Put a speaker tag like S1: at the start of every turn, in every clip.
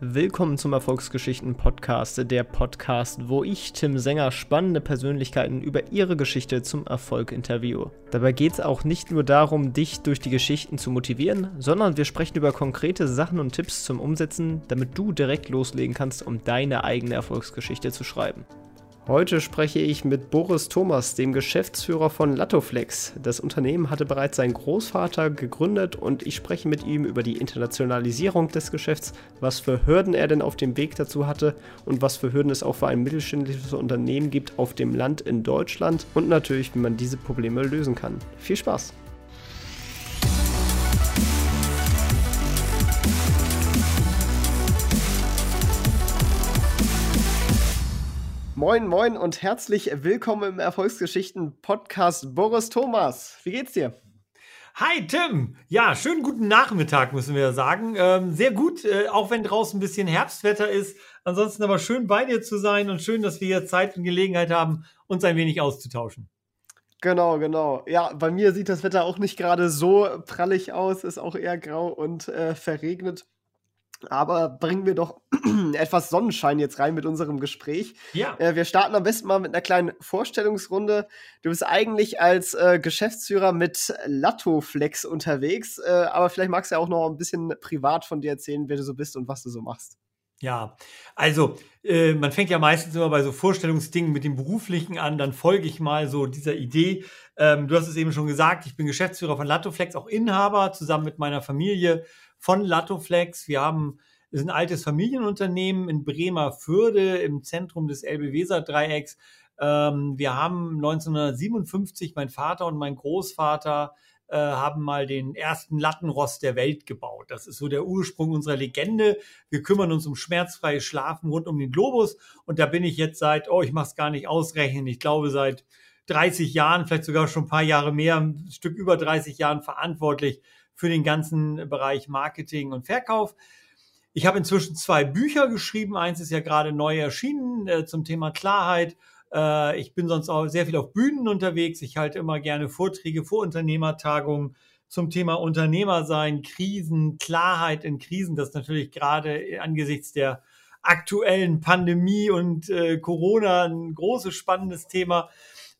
S1: Willkommen zum Erfolgsgeschichten Podcast, der Podcast, wo ich, Tim Sänger, spannende Persönlichkeiten über ihre Geschichte zum Erfolg interviewe. Dabei geht es auch nicht nur darum, dich durch die Geschichten zu motivieren, sondern wir sprechen über konkrete Sachen und Tipps zum Umsetzen, damit du direkt loslegen kannst, um deine eigene Erfolgsgeschichte zu schreiben. Heute spreche ich mit Boris Thomas, dem Geschäftsführer von Latoflex. Das Unternehmen hatte bereits sein Großvater gegründet und ich spreche mit ihm über die Internationalisierung des Geschäfts, was für Hürden er denn auf dem Weg dazu hatte und was für Hürden es auch für ein mittelständisches Unternehmen gibt auf dem Land in Deutschland und natürlich, wie man diese Probleme lösen kann. Viel Spaß! Moin, moin und herzlich willkommen im Erfolgsgeschichten-Podcast Boris Thomas. Wie geht's dir?
S2: Hi Tim! Ja, schönen guten Nachmittag, müssen wir sagen. Ähm, sehr gut, äh, auch wenn draußen ein bisschen Herbstwetter ist. Ansonsten aber schön bei dir zu sein und schön, dass wir hier Zeit und Gelegenheit haben, uns ein wenig auszutauschen.
S1: Genau, genau. Ja, bei mir sieht das Wetter auch nicht gerade so prallig aus, ist auch eher grau und äh, verregnet. Aber bringen wir doch etwas Sonnenschein jetzt rein mit unserem Gespräch. Ja. Äh, wir starten am besten mal mit einer kleinen Vorstellungsrunde. Du bist eigentlich als äh, Geschäftsführer mit Lattoflex unterwegs, äh, aber vielleicht magst du ja auch noch ein bisschen privat von dir erzählen, wer du so bist und was du so machst.
S2: Ja, also äh, man fängt ja meistens immer bei so Vorstellungsdingen mit dem Beruflichen an, dann folge ich mal so dieser Idee. Ähm, du hast es eben schon gesagt, ich bin Geschäftsführer von Lattoflex, auch Inhaber zusammen mit meiner Familie von Lattoflex. Wir haben ist ein altes Familienunternehmen in Bremerförde im Zentrum des Elbe-Weser-Dreiecks. Ähm, wir haben 1957 mein Vater und mein Großvater äh, haben mal den ersten Lattenrost der Welt gebaut. Das ist so der Ursprung unserer Legende. Wir kümmern uns um schmerzfreies Schlafen rund um den Globus. Und da bin ich jetzt seit, oh, ich mache es gar nicht ausrechnen, ich glaube seit 30 Jahren, vielleicht sogar schon ein paar Jahre mehr, ein Stück über 30 Jahren verantwortlich für den ganzen Bereich Marketing und Verkauf. Ich habe inzwischen zwei Bücher geschrieben. Eins ist ja gerade neu erschienen äh, zum Thema Klarheit. Äh, ich bin sonst auch sehr viel auf Bühnen unterwegs. Ich halte immer gerne Vorträge vor Unternehmertagungen zum Thema Unternehmer sein, Krisen, Klarheit in Krisen. Das ist natürlich gerade angesichts der aktuellen Pandemie und äh, Corona ein großes, spannendes Thema.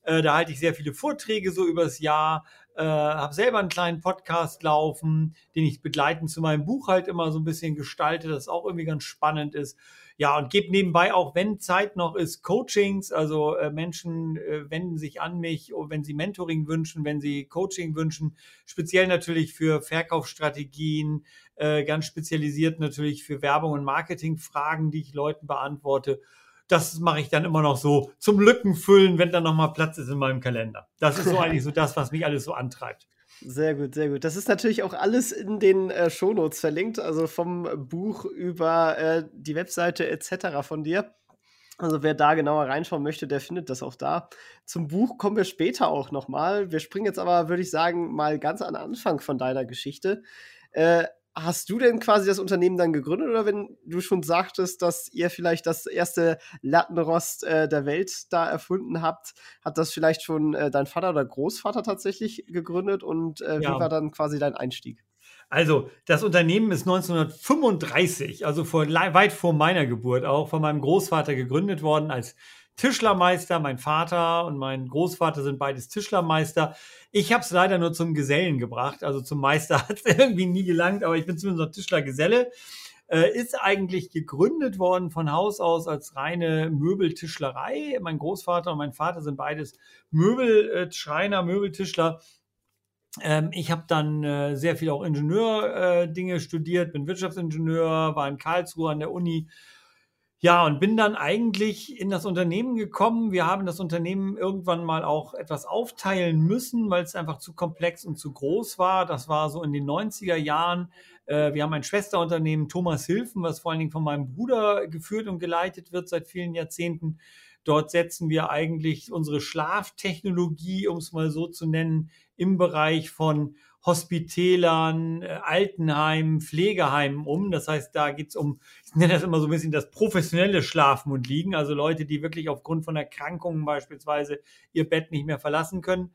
S2: Äh, da halte ich sehr viele Vorträge so übers Jahr äh, habe selber einen kleinen Podcast laufen, den ich begleitend zu meinem Buch halt immer so ein bisschen gestalte, das auch irgendwie ganz spannend ist. Ja, und gebe nebenbei auch, wenn Zeit noch ist, Coachings. Also äh, Menschen äh, wenden sich an mich, oh, wenn sie Mentoring wünschen, wenn sie Coaching wünschen. Speziell natürlich für Verkaufsstrategien, äh, ganz spezialisiert natürlich für Werbung und Marketingfragen, die ich Leuten beantworte das mache ich dann immer noch so zum Lückenfüllen, wenn dann nochmal Platz ist in meinem Kalender. Das ist so eigentlich so das, was mich alles so antreibt.
S1: Sehr gut, sehr gut. Das ist natürlich auch alles in den äh, Shownotes verlinkt, also vom Buch über äh, die Webseite etc. von dir. Also wer da genauer reinschauen möchte, der findet das auch da. Zum Buch kommen wir später auch nochmal. Wir springen jetzt aber, würde ich sagen, mal ganz an den Anfang von deiner Geschichte. Äh, hast du denn quasi das Unternehmen dann gegründet oder wenn du schon sagtest, dass ihr vielleicht das erste Lattenrost äh, der Welt da erfunden habt, hat das vielleicht schon äh, dein Vater oder Großvater tatsächlich gegründet und äh, ja. wie war dann quasi dein Einstieg?
S2: Also, das Unternehmen ist 1935, also vor, weit vor meiner Geburt auch, von meinem Großvater gegründet worden als Tischlermeister. Mein Vater und mein Großvater sind beides Tischlermeister. Ich habe es leider nur zum Gesellen gebracht. Also zum Meister hat es irgendwie nie gelangt, aber ich bin zumindest noch Tischlergeselle. Äh, ist eigentlich gegründet worden von Haus aus als reine Möbeltischlerei. Mein Großvater und mein Vater sind beides Möbelschreiner, Möbeltischler. Ähm, ich habe dann äh, sehr viel auch Ingenieur-Dinge äh, studiert, bin Wirtschaftsingenieur, war in Karlsruhe an der Uni ja, und bin dann eigentlich in das Unternehmen gekommen. Wir haben das Unternehmen irgendwann mal auch etwas aufteilen müssen, weil es einfach zu komplex und zu groß war. Das war so in den 90er Jahren. Äh, wir haben ein Schwesterunternehmen, Thomas Hilfen, was vor allen Dingen von meinem Bruder geführt und geleitet wird seit vielen Jahrzehnten. Dort setzen wir eigentlich unsere Schlaftechnologie, um es mal so zu nennen, im Bereich von Hospitälern, äh, Altenheimen, Pflegeheimen um. Das heißt, da geht es um, ich nenne das immer so ein bisschen das professionelle Schlafen und Liegen, also Leute, die wirklich aufgrund von Erkrankungen beispielsweise ihr Bett nicht mehr verlassen können.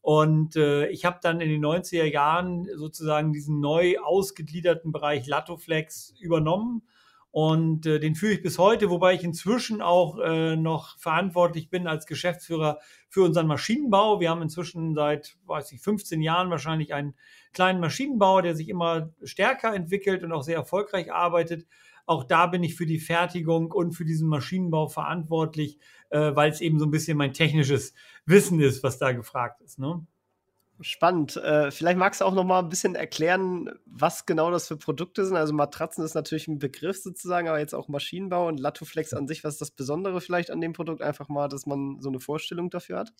S2: Und äh, ich habe dann in den 90er Jahren sozusagen diesen neu ausgegliederten Bereich Latoflex übernommen Und äh, den führe ich bis heute, wobei ich inzwischen auch äh, noch verantwortlich bin als Geschäftsführer für unseren Maschinenbau. Wir haben inzwischen seit, weiß ich, 15 Jahren wahrscheinlich einen kleinen Maschinenbau, der sich immer stärker entwickelt und auch sehr erfolgreich arbeitet. Auch da bin ich für die Fertigung und für diesen Maschinenbau verantwortlich, äh, weil es eben so ein bisschen mein technisches Wissen ist, was da gefragt ist. Ne?
S1: Spannend. Äh, vielleicht magst du auch noch mal ein bisschen erklären, was genau das für Produkte sind. Also Matratzen ist natürlich ein Begriff sozusagen, aber jetzt auch Maschinenbau und Latoflex an sich. Was ist das Besondere vielleicht an dem Produkt? Einfach mal, dass man so eine Vorstellung dafür hat.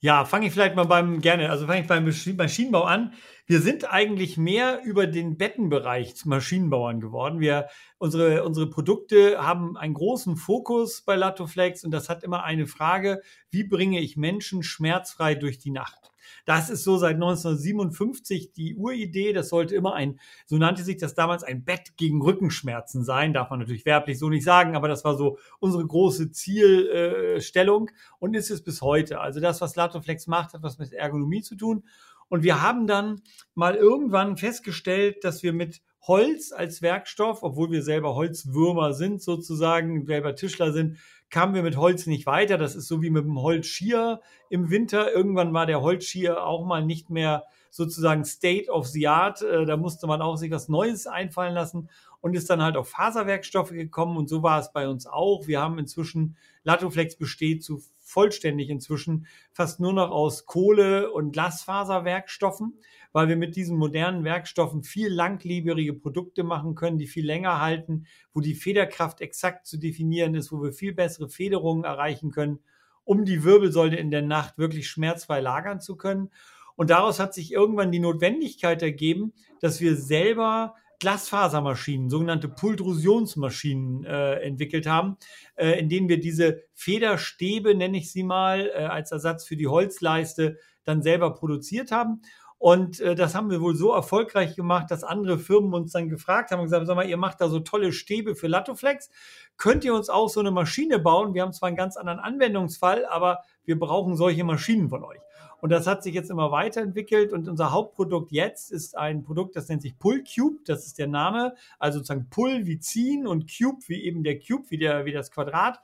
S2: Ja, fange ich vielleicht mal beim gerne, also fange ich beim Maschinenbau an. Wir sind eigentlich mehr über den Bettenbereich zu Maschinenbauern geworden. Wir unsere unsere Produkte haben einen großen Fokus bei Latoflex und das hat immer eine Frage: Wie bringe ich Menschen schmerzfrei durch die Nacht? Das ist so seit 1957 die Uridee. Das sollte immer ein, so nannte sich das damals, ein Bett gegen Rückenschmerzen sein. Darf man natürlich werblich so nicht sagen, aber das war so unsere große Zielstellung und ist es bis heute. Also das, was Latoflex macht, hat was mit Ergonomie zu tun. Und wir haben dann mal irgendwann festgestellt, dass wir mit Holz als Werkstoff, obwohl wir selber Holzwürmer sind, sozusagen, selber Tischler sind, kamen wir mit Holz nicht weiter. Das ist so wie mit dem Holzschier im Winter. Irgendwann war der Holzschier auch mal nicht mehr sozusagen State of the Art. Äh, da musste man auch sich was Neues einfallen lassen und ist dann halt auf Faserwerkstoffe gekommen. Und so war es bei uns auch. Wir haben inzwischen, Latoflex besteht zu vollständig inzwischen fast nur noch aus Kohle- und Glasfaserwerkstoffen weil wir mit diesen modernen Werkstoffen viel langlebige Produkte machen können, die viel länger halten, wo die Federkraft exakt zu definieren ist, wo wir viel bessere Federungen erreichen können, um die Wirbelsäule in der Nacht wirklich schmerzfrei lagern zu können. Und daraus hat sich irgendwann die Notwendigkeit ergeben, dass wir selber Glasfasermaschinen, sogenannte Pultrusionsmaschinen äh, entwickelt haben, äh, in denen wir diese Federstäbe, nenne ich sie mal, äh, als Ersatz für die Holzleiste dann selber produziert haben. Und äh, das haben wir wohl so erfolgreich gemacht, dass andere Firmen uns dann gefragt haben und gesagt, sag mal, ihr macht da so tolle Stäbe für Latoflex. Könnt ihr uns auch so eine Maschine bauen? Wir haben zwar einen ganz anderen Anwendungsfall, aber wir brauchen solche Maschinen von euch. Und das hat sich jetzt immer weiterentwickelt und unser Hauptprodukt jetzt ist ein Produkt, das nennt sich Pull Cube. Das ist der Name. Also sozusagen Pull wie ziehen und Cube wie eben der Cube, wie, der, wie das Quadrat.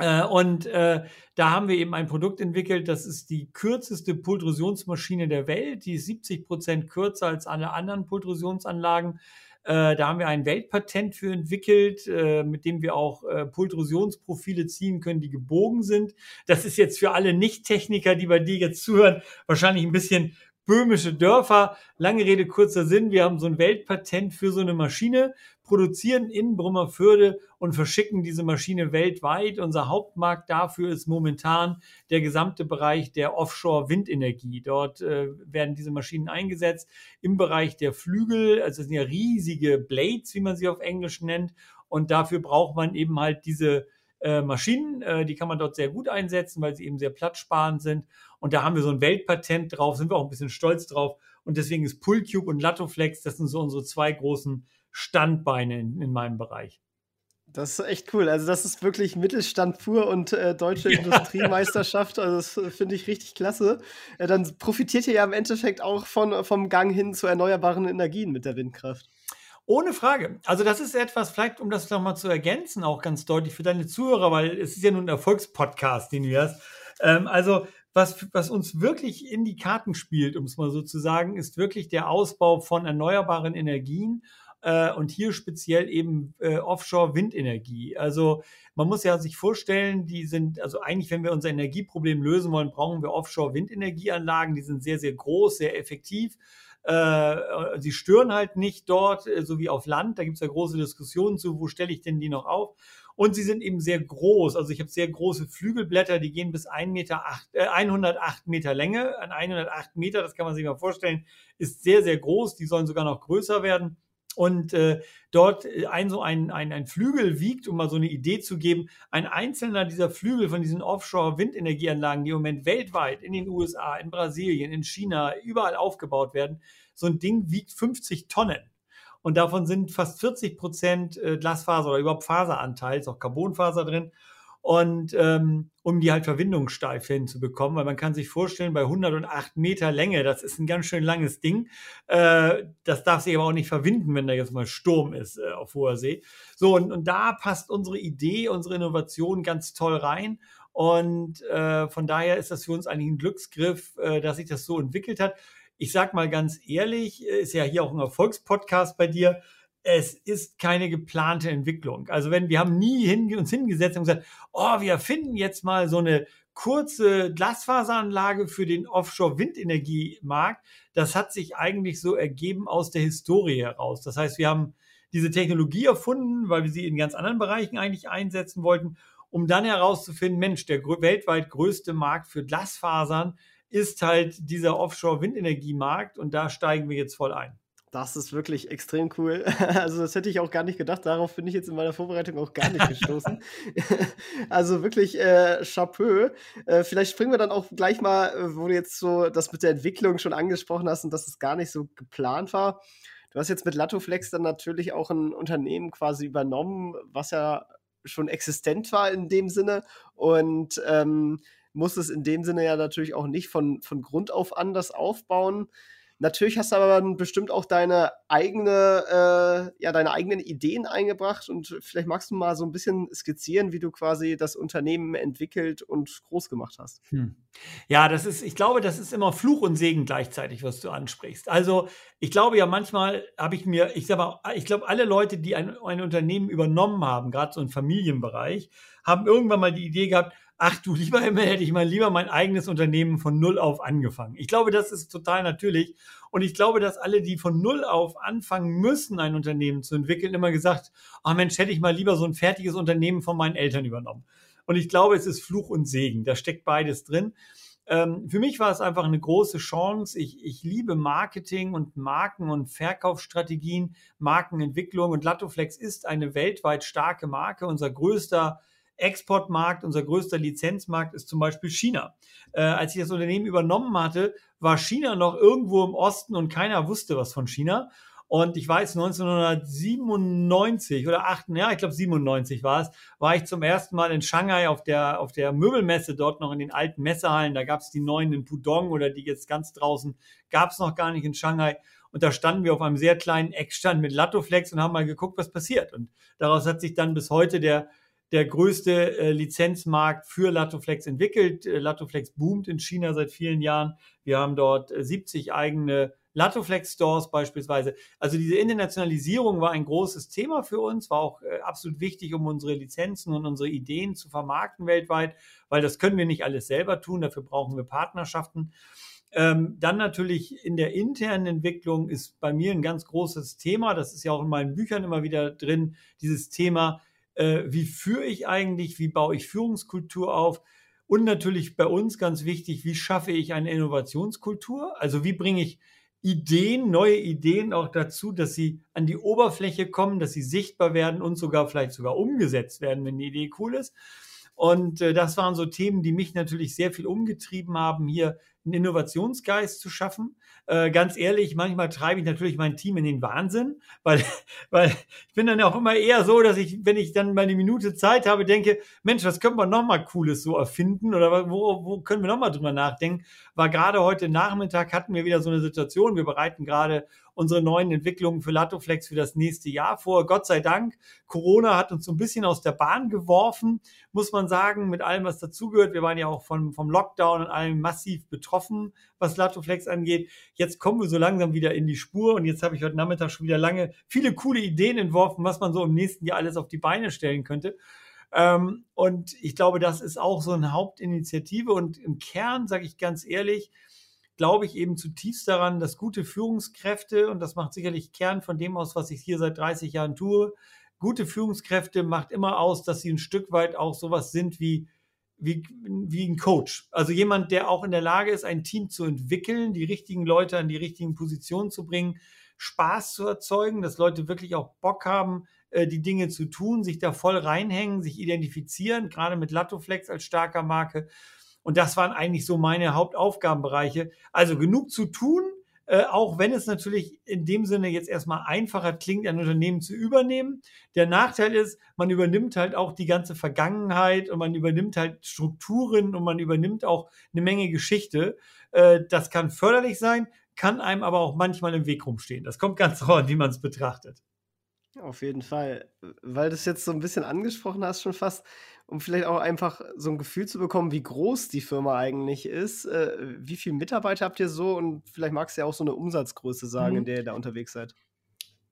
S2: Äh, und äh, da haben wir eben ein Produkt entwickelt, das ist die kürzeste Pultrusionsmaschine der Welt. Die ist 70 Prozent kürzer als alle anderen Pultrusionsanlagen. Äh, da haben wir ein Weltpatent für entwickelt, äh, mit dem wir auch äh, Pultrusionsprofile ziehen können, die gebogen sind. Das ist jetzt für alle Nicht-Techniker, die bei dir jetzt zuhören, wahrscheinlich ein bisschen böhmische Dörfer. Lange Rede, kurzer Sinn. Wir haben so ein Weltpatent für so eine Maschine produzieren in Brummerförde und verschicken diese Maschine weltweit. Unser Hauptmarkt dafür ist momentan der gesamte Bereich der Offshore-Windenergie. Dort äh, werden diese Maschinen eingesetzt im Bereich der Flügel. Also es sind ja riesige Blades, wie man sie auf Englisch nennt. Und dafür braucht man eben halt diese äh, Maschinen. Äh, die kann man dort sehr gut einsetzen, weil sie eben sehr platzsparend sind. Und da haben wir so ein Weltpatent drauf, sind wir auch ein bisschen stolz drauf. Und deswegen ist Pullcube und Latoflex, das sind so unsere zwei großen Standbeine in, in meinem Bereich.
S1: Das ist echt cool. Also, das ist wirklich Mittelstand pur und äh, deutsche ja. Industriemeisterschaft. Also, das finde ich richtig klasse. Äh, dann profitiert ihr ja im Endeffekt auch von, vom Gang hin zu erneuerbaren Energien mit der Windkraft.
S2: Ohne Frage. Also, das ist etwas, vielleicht um das nochmal zu ergänzen, auch ganz deutlich für deine Zuhörer, weil es ist ja nun ein Erfolgspodcast, den du hast. Ähm, also, was, was uns wirklich in die Karten spielt, um es mal so zu sagen, ist wirklich der Ausbau von erneuerbaren Energien äh, und hier speziell eben äh, Offshore-Windenergie. Also man muss ja sich vorstellen, die sind, also eigentlich, wenn wir unser Energieproblem lösen wollen, brauchen wir Offshore-Windenergieanlagen. Die sind sehr, sehr groß, sehr effektiv. Äh, sie stören halt nicht dort, äh, so wie auf Land. Da gibt es ja große Diskussionen zu, wo stelle ich denn die noch auf? Und sie sind eben sehr groß. Also ich habe sehr große Flügelblätter, die gehen bis 1 Meter acht, äh, 108 Meter Länge. An 108 Meter, das kann man sich mal vorstellen, ist sehr, sehr groß. Die sollen sogar noch größer werden. Und äh, dort äh, ein so ein, ein, ein Flügel wiegt, um mal so eine Idee zu geben, ein einzelner dieser Flügel von diesen Offshore-Windenergieanlagen, die im Moment weltweit in den USA, in Brasilien, in China, überall aufgebaut werden, so ein Ding wiegt 50 Tonnen. Und davon sind fast 40 Prozent äh, Glasfaser oder überhaupt Faseranteil, ist auch Carbonfaser drin. und ähm, um die halt verwindungssteif hinzubekommen, weil man kann sich vorstellen, bei 108 Meter Länge, das ist ein ganz schön langes Ding, äh, das darf sich aber auch nicht verwinden, wenn da jetzt mal Sturm ist äh, auf hoher See. So, und, und da passt unsere Idee, unsere Innovation ganz toll rein und äh, von daher ist das für uns eigentlich ein Glücksgriff, äh, dass sich das so entwickelt hat. Ich sag mal ganz ehrlich, äh, ist ja hier auch ein Erfolgspodcast bei dir es ist keine geplante Entwicklung. Also wenn wir haben nie hin, uns hingesetzt und gesagt, oh, wir finden jetzt mal so eine kurze Glasfaseranlage für den Offshore-Windenergiemarkt. Das hat sich eigentlich so ergeben aus der Historie heraus. Das heißt, wir haben diese Technologie erfunden, weil wir sie in ganz anderen Bereichen eigentlich einsetzen wollten, um dann herauszufinden, Mensch, der weltweit größte Markt für Glasfasern ist halt dieser Offshore-Windenergiemarkt und da steigen wir jetzt voll ein.
S1: Das ist wirklich extrem cool. Also, das hätte ich auch gar nicht gedacht. Darauf bin ich jetzt in meiner Vorbereitung auch gar nicht gestoßen. also wirklich äh, Chapeau. Äh, vielleicht springen wir dann auch gleich mal, äh, wo du jetzt so das mit der Entwicklung schon angesprochen hast und dass es gar nicht so geplant war. Du hast jetzt mit Latoflex dann natürlich auch ein Unternehmen quasi übernommen, was ja schon existent war in dem Sinne und ähm, muss es in dem Sinne ja natürlich auch nicht von, von Grund auf anders aufbauen. Natürlich hast du aber dann bestimmt auch deine eigene, äh, ja, deine eigenen Ideen eingebracht und vielleicht magst du mal so ein bisschen skizzieren, wie du quasi das Unternehmen entwickelt und groß gemacht hast. Hm.
S2: Ja, das ist, ich glaube, das ist immer Fluch und Segen gleichzeitig, was du ansprichst. Also, ich glaube ja manchmal habe ich mir, ich sag mal, ich glaube, alle Leute, die ein, ein Unternehmen übernommen haben, gerade so im Familienbereich, haben irgendwann mal die Idee gehabt, ach du lieber Himmel, hätte ich mal lieber mein eigenes Unternehmen von null auf angefangen. Ich glaube, das ist total natürlich. Und ich glaube, dass alle, die von null auf anfangen müssen, ein Unternehmen zu entwickeln, immer gesagt, ach Mensch, hätte ich mal lieber so ein fertiges Unternehmen von meinen Eltern übernommen. Und ich glaube, es ist Fluch und Segen. Da steckt beides drin. Ähm, für mich war es einfach eine große Chance. Ich, ich liebe Marketing und Marken und Verkaufsstrategien, Markenentwicklung und Latoflex ist eine weltweit starke Marke. Unser größter Exportmarkt, unser größter Lizenzmarkt ist zum Beispiel China. Äh, als ich das Unternehmen übernommen hatte, war China noch irgendwo im Osten und keiner wusste was von China. Und ich weiß, 1997 oder 8, ja, ich glaube 97 war es, war ich zum ersten Mal in Shanghai auf der, auf der Möbelmesse, dort noch in den alten Messehallen. Da gab es die neuen in Pudong oder die jetzt ganz draußen, gab es noch gar nicht in Shanghai. Und da standen wir auf einem sehr kleinen Eckstand mit Latoflex und haben mal geguckt, was passiert. Und daraus hat sich dann bis heute der der größte äh, Lizenzmarkt für Latoflex entwickelt. Äh, Latoflex boomt in China seit vielen Jahren. Wir haben dort äh, 70 eigene Latoflex-Stores beispielsweise. Also diese Internationalisierung war ein großes Thema für uns, war auch äh, absolut wichtig, um unsere Lizenzen und unsere Ideen zu vermarkten weltweit, weil das können wir nicht alles selber tun, dafür brauchen wir Partnerschaften. Ähm, dann natürlich in der internen Entwicklung ist bei mir ein ganz großes Thema, das ist ja auch in meinen Büchern immer wieder drin, dieses Thema, äh, wie führe ich eigentlich, wie baue ich Führungskultur auf und natürlich bei uns ganz wichtig, wie schaffe ich eine Innovationskultur, also wie bringe ich Ideen, neue Ideen auch dazu, dass sie an die Oberfläche kommen, dass sie sichtbar werden und sogar vielleicht sogar umgesetzt werden, wenn die Idee cool ist. Und äh, das waren so Themen, die mich natürlich sehr viel umgetrieben haben, hier einen Innovationsgeist zu schaffen. Äh, ganz ehrlich, manchmal treibe ich natürlich mein Team in den Wahnsinn, weil, weil ich bin dann auch immer eher so, dass ich, wenn ich dann mal eine Minute Zeit habe, denke, Mensch, was können wir nochmal Cooles so erfinden oder wo, wo können wir nochmal drüber nachdenken? War gerade heute Nachmittag hatten wir wieder so eine Situation, wir bereiten gerade unsere neuen Entwicklungen für Latoflex für das nächste Jahr vor. Gott sei Dank, Corona hat uns so ein bisschen aus der Bahn geworfen, muss man sagen, mit allem, was dazugehört. Wir waren ja auch vom, vom Lockdown und allem massiv betroffen, was Latoflex angeht. Jetzt kommen wir so langsam wieder in die Spur und jetzt habe ich heute Nachmittag schon wieder lange viele coole Ideen entworfen, was man so im nächsten Jahr alles auf die Beine stellen könnte. Ähm, und ich glaube, das ist auch so eine Hauptinitiative und im Kern, sage ich ganz ehrlich, glaube ich eben zutiefst daran, dass gute Führungskräfte, und das macht sicherlich Kern von dem aus, was ich hier seit 30 Jahren tue, gute Führungskräfte macht immer aus, dass sie ein Stück weit auch sowas sind wie, wie, wie ein Coach. Also jemand, der auch in der Lage ist, ein Team zu entwickeln, die richtigen Leute an die richtigen Positionen zu bringen, Spaß zu erzeugen, dass Leute wirklich auch Bock haben, äh, die Dinge zu tun, sich da voll reinhängen, sich identifizieren, gerade mit Latoflex als starker Marke und das waren eigentlich so meine Hauptaufgabenbereiche. Also genug zu tun, äh, auch wenn es natürlich in dem Sinne jetzt erstmal einfacher klingt, ein Unternehmen zu übernehmen. Der Nachteil ist, man übernimmt halt auch die ganze Vergangenheit und man übernimmt halt Strukturen und man übernimmt auch eine Menge Geschichte. Äh, das kann förderlich sein, kann einem aber auch manchmal im Weg rumstehen. Das kommt ganz drauf an, wie man es betrachtet.
S1: Auf jeden Fall. Weil du es jetzt so ein bisschen angesprochen hast, schon fast, um vielleicht auch einfach so ein Gefühl zu bekommen, wie groß die Firma eigentlich ist. Äh, wie viele Mitarbeiter habt ihr so? Und vielleicht magst du ja auch so eine Umsatzgröße sagen, mhm. in der ihr da unterwegs seid.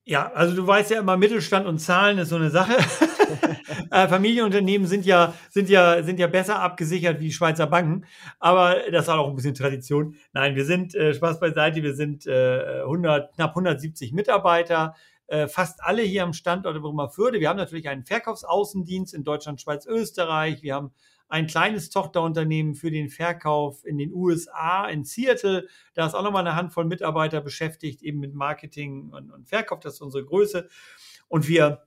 S2: Ja, also du weißt ja immer, Mittelstand und Zahlen ist so eine Sache. äh, Familienunternehmen sind ja, sind, ja, sind ja besser abgesichert wie Schweizer Banken, aber das hat auch ein bisschen Tradition. Nein, wir sind, äh, Spaß beiseite, wir sind äh, 100, knapp 170 Mitarbeiter, äh, fast alle hier am Standort Bremerförde. Wir haben natürlich einen Verkaufsaußendienst in Deutschland, Schweiz, Österreich. Wir haben ein kleines Tochterunternehmen für den Verkauf in den USA, in Seattle. Da ist auch nochmal eine Handvoll Mitarbeiter beschäftigt, eben mit Marketing und, und Verkauf. Das ist unsere Größe. Und wir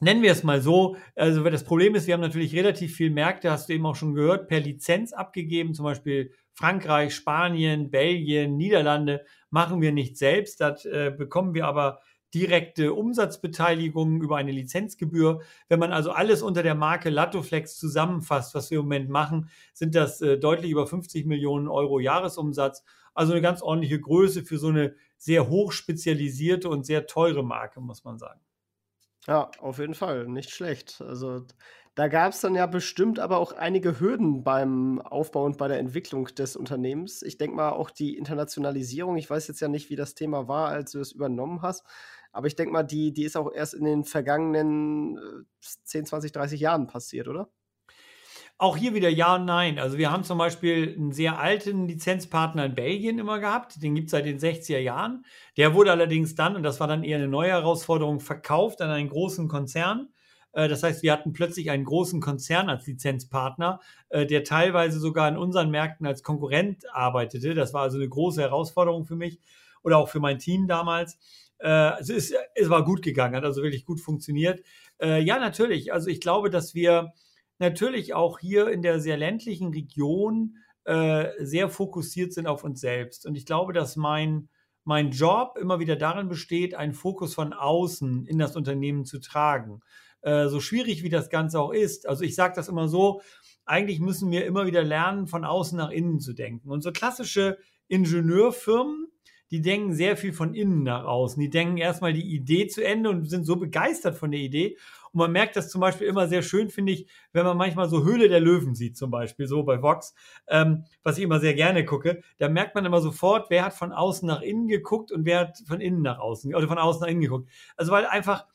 S2: nennen wir es mal so. Also das Problem ist, wir haben natürlich relativ viel Märkte, hast du eben auch schon gehört, per Lizenz abgegeben, zum Beispiel Frankreich, Spanien, Belgien, Niederlande machen wir nicht selbst. Das äh, bekommen wir aber direkte Umsatzbeteiligung über eine Lizenzgebühr. Wenn man also alles unter der Marke Latoflex zusammenfasst, was wir im Moment machen, sind das äh, deutlich über 50 Millionen Euro Jahresumsatz. Also eine ganz ordentliche Größe für so eine sehr hochspezialisierte und sehr teure Marke, muss man sagen.
S1: Ja, auf jeden Fall, nicht schlecht. Also da gab es dann ja bestimmt aber auch einige Hürden beim Aufbau und bei der Entwicklung des Unternehmens. Ich denke mal auch die Internationalisierung. Ich weiß jetzt ja nicht, wie das Thema war, als du es übernommen hast. Aber ich denke mal, die, die ist auch erst in den vergangenen 10, 20, 30 Jahren passiert, oder?
S2: Auch hier wieder ja und nein. Also wir haben zum Beispiel einen sehr alten Lizenzpartner in Belgien immer gehabt. Den gibt es seit den 60er Jahren. Der wurde allerdings dann, und das war dann eher eine neue Herausforderung, verkauft an einen großen Konzern. Äh, das heißt, wir hatten plötzlich einen großen Konzern als Lizenzpartner, äh, der teilweise sogar in unseren Märkten als Konkurrent arbeitete. Das war also eine große Herausforderung für mich oder auch für mein Team damals. Äh, es, es war gut gegangen, hat also wirklich gut funktioniert. Äh, ja, natürlich. Also ich glaube, dass wir natürlich auch hier in der sehr ländlichen Region äh, sehr fokussiert sind auf uns selbst. Und ich glaube, dass mein, mein Job immer wieder darin besteht, einen Fokus von außen in das Unternehmen zu tragen. So schwierig wie das Ganze auch ist. Also ich sage das immer so, eigentlich müssen wir immer wieder lernen, von außen nach innen zu denken. Und so klassische Ingenieurfirmen, die denken sehr viel von innen nach außen. Die denken erstmal die Idee zu Ende und sind so begeistert von der Idee. Und man merkt das zum Beispiel immer sehr schön, finde ich, wenn man manchmal so Höhle der Löwen sieht, zum Beispiel, so bei Vox, ähm, was ich immer sehr gerne gucke. Da merkt man immer sofort, wer hat von außen nach innen geguckt und wer hat von innen nach außen, oder von außen nach innen geguckt. Also weil einfach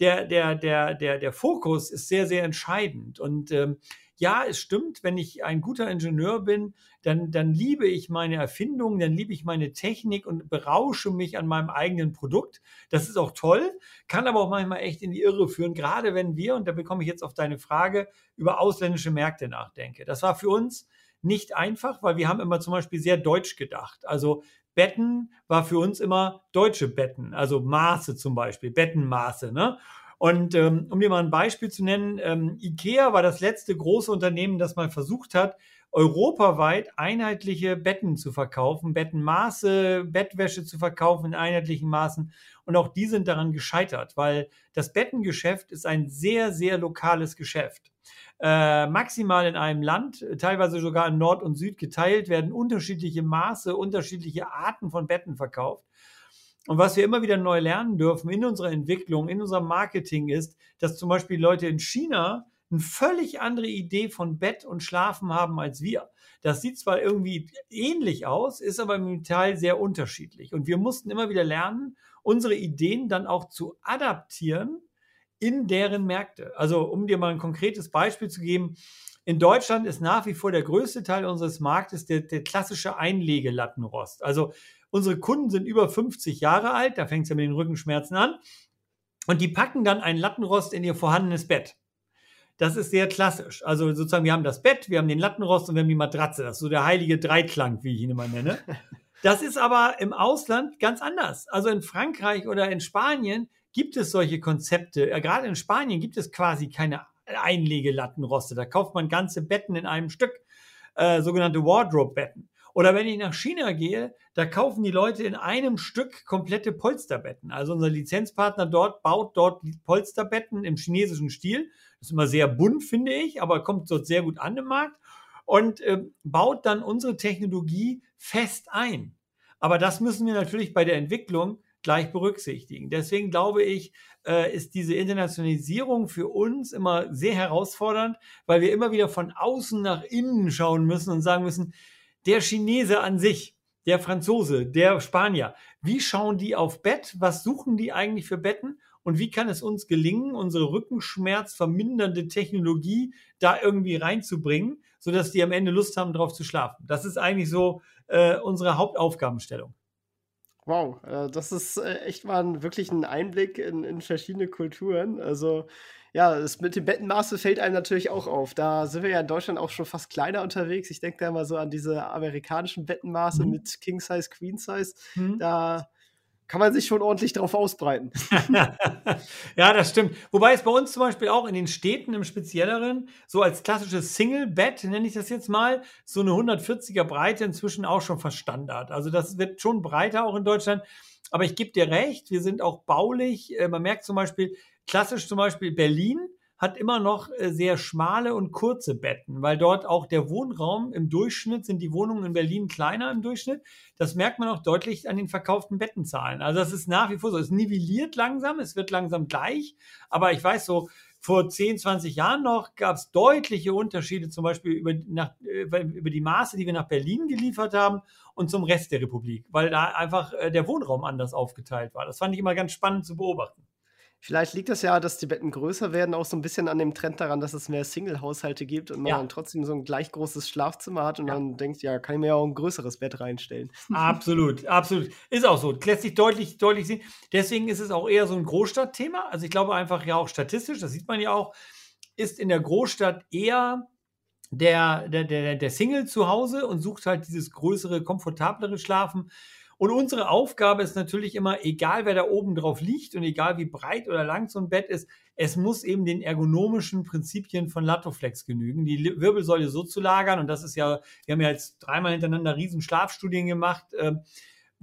S2: der, der, der, der, der Fokus ist sehr, sehr entscheidend. Und ähm, ja, es stimmt, wenn ich ein guter Ingenieur bin, dann, dann liebe ich meine Erfindungen, dann liebe ich meine Technik und berausche mich an meinem eigenen Produkt. Das ist auch toll, kann aber auch manchmal echt in die Irre führen, gerade wenn wir, und da bekomme ich jetzt auf deine Frage, über ausländische Märkte nachdenke. Das war für uns nicht einfach, weil wir haben immer zum Beispiel sehr deutsch gedacht. Also Betten war für uns immer deutsche Betten, also Maße zum Beispiel, Bettenmaße. Ne? Und ähm, um dir mal ein Beispiel zu nennen, ähm, IKEA war das letzte große Unternehmen, das mal versucht hat, europaweit einheitliche Betten zu verkaufen, Bettenmaße, Bettwäsche zu verkaufen in einheitlichen Maßen. Und auch die sind daran gescheitert, weil das Bettengeschäft ist ein sehr, sehr lokales Geschäft. Äh, maximal in einem Land, teilweise sogar in Nord und Süd geteilt, werden unterschiedliche Maße, unterschiedliche Arten von Betten verkauft. Und was wir immer wieder neu lernen dürfen in unserer Entwicklung, in unserem Marketing ist, dass zum Beispiel Leute in China eine völlig andere Idee von Bett und Schlafen haben als wir. Das sieht zwar irgendwie ähnlich aus, ist aber im Detail sehr unterschiedlich. Und wir mussten immer wieder lernen, unsere Ideen dann auch zu adaptieren in deren Märkte. Also um dir mal ein konkretes Beispiel zu geben, in Deutschland ist nach wie vor der größte Teil unseres Marktes der, der klassische Einlegelattenrost. Also unsere Kunden sind über 50 Jahre alt, da fängt es ja mit den Rückenschmerzen an, und die packen dann einen Lattenrost in ihr vorhandenes Bett. Das ist sehr klassisch. Also sozusagen, wir haben das Bett, wir haben den Lattenrost und wir haben die Matratze. Das ist so der heilige Dreiklang, wie ich ihn immer nenne. Das ist aber im Ausland ganz anders. Also in Frankreich oder in Spanien gibt es solche Konzepte. Gerade in Spanien gibt es quasi keine Einlegelattenroste. Da kauft man ganze Betten in einem Stück, äh, sogenannte Wardrobe-Betten. Oder wenn ich nach China gehe, da kaufen die Leute in einem Stück komplette Polsterbetten. Also unser Lizenzpartner dort baut dort Polsterbetten im chinesischen Stil. Das ist immer sehr bunt, finde ich, aber kommt dort sehr gut an im Markt und äh, baut dann unsere Technologie fest ein. Aber das müssen wir natürlich bei der Entwicklung gleich berücksichtigen. Deswegen glaube ich, äh, ist diese Internationalisierung für uns immer sehr herausfordernd, weil wir immer wieder von außen nach innen schauen müssen und sagen müssen, der Chinese an sich, der Franzose, der Spanier, wie schauen die auf Bett? Was suchen die eigentlich für Betten? Und wie kann es uns gelingen, unsere Rückenschmerz vermindernde Technologie da irgendwie reinzubringen, sodass die am Ende Lust haben, drauf zu schlafen? Das ist eigentlich so äh, unsere Hauptaufgabenstellung.
S1: Wow, äh, das ist äh, echt mal ein, wirklich ein Einblick in, in verschiedene Kulturen. Also ja, das mit dem Bettenmaße fällt einem natürlich auch auf. Da sind wir ja in Deutschland auch schon fast kleiner unterwegs. Ich denke da mal so an diese amerikanischen Bettenmaße mhm. mit King Size, Queen Size. Mhm. Da kann man sich schon ordentlich drauf ausbreiten.
S2: ja, das stimmt. Wobei es bei uns zum Beispiel auch in den Städten im Spezielleren so als klassisches Single-Bett, nenne ich das jetzt mal, so eine 140er Breite inzwischen auch schon verstandard. Also das wird schon breiter auch in Deutschland. Aber ich gebe dir recht, wir sind auch baulich. Äh, man merkt zum Beispiel, klassisch zum Beispiel Berlin hat immer noch äh, sehr schmale und kurze Betten, weil dort auch der Wohnraum im Durchschnitt sind die Wohnungen in Berlin kleiner im Durchschnitt. Das merkt man auch deutlich an den verkauften Bettenzahlen. Also das ist nach wie vor so. Es nivelliert langsam, es wird langsam gleich. Aber ich weiß so, vor 10, 20 Jahren noch gab es deutliche Unterschiede, zum Beispiel über, nach, äh, über die Maße, die wir nach Berlin geliefert haben und zum Rest der Republik, weil da einfach äh, der Wohnraum anders aufgeteilt war. Das fand ich immer ganz spannend zu beobachten.
S1: Vielleicht liegt das ja, dass die Betten größer werden, auch so ein bisschen an dem Trend daran, dass es mehr Single-Haushalte gibt und man ja. dann trotzdem so ein gleich großes Schlafzimmer hat und ja. dann denkt, ja, kann ich mir ja auch ein größeres Bett reinstellen.
S2: Absolut, absolut. Ist auch so. Lässt sich deutlich, deutlich sehen. Deswegen ist es auch eher so ein Großstadtthema. Also ich glaube einfach ja auch statistisch, das sieht man ja auch, ist in der Großstadt eher der, der, der, der Single zu Hause und sucht halt dieses größere, komfortablere Schlafen. Und unsere Aufgabe ist natürlich immer, egal wer da oben drauf liegt und egal wie breit oder lang so ein Bett ist, es muss eben den ergonomischen Prinzipien von Latoflex genügen, die Wirbelsäule so zu lagern. Und das ist ja, wir haben ja jetzt dreimal hintereinander riesen Schlafstudien gemacht, äh,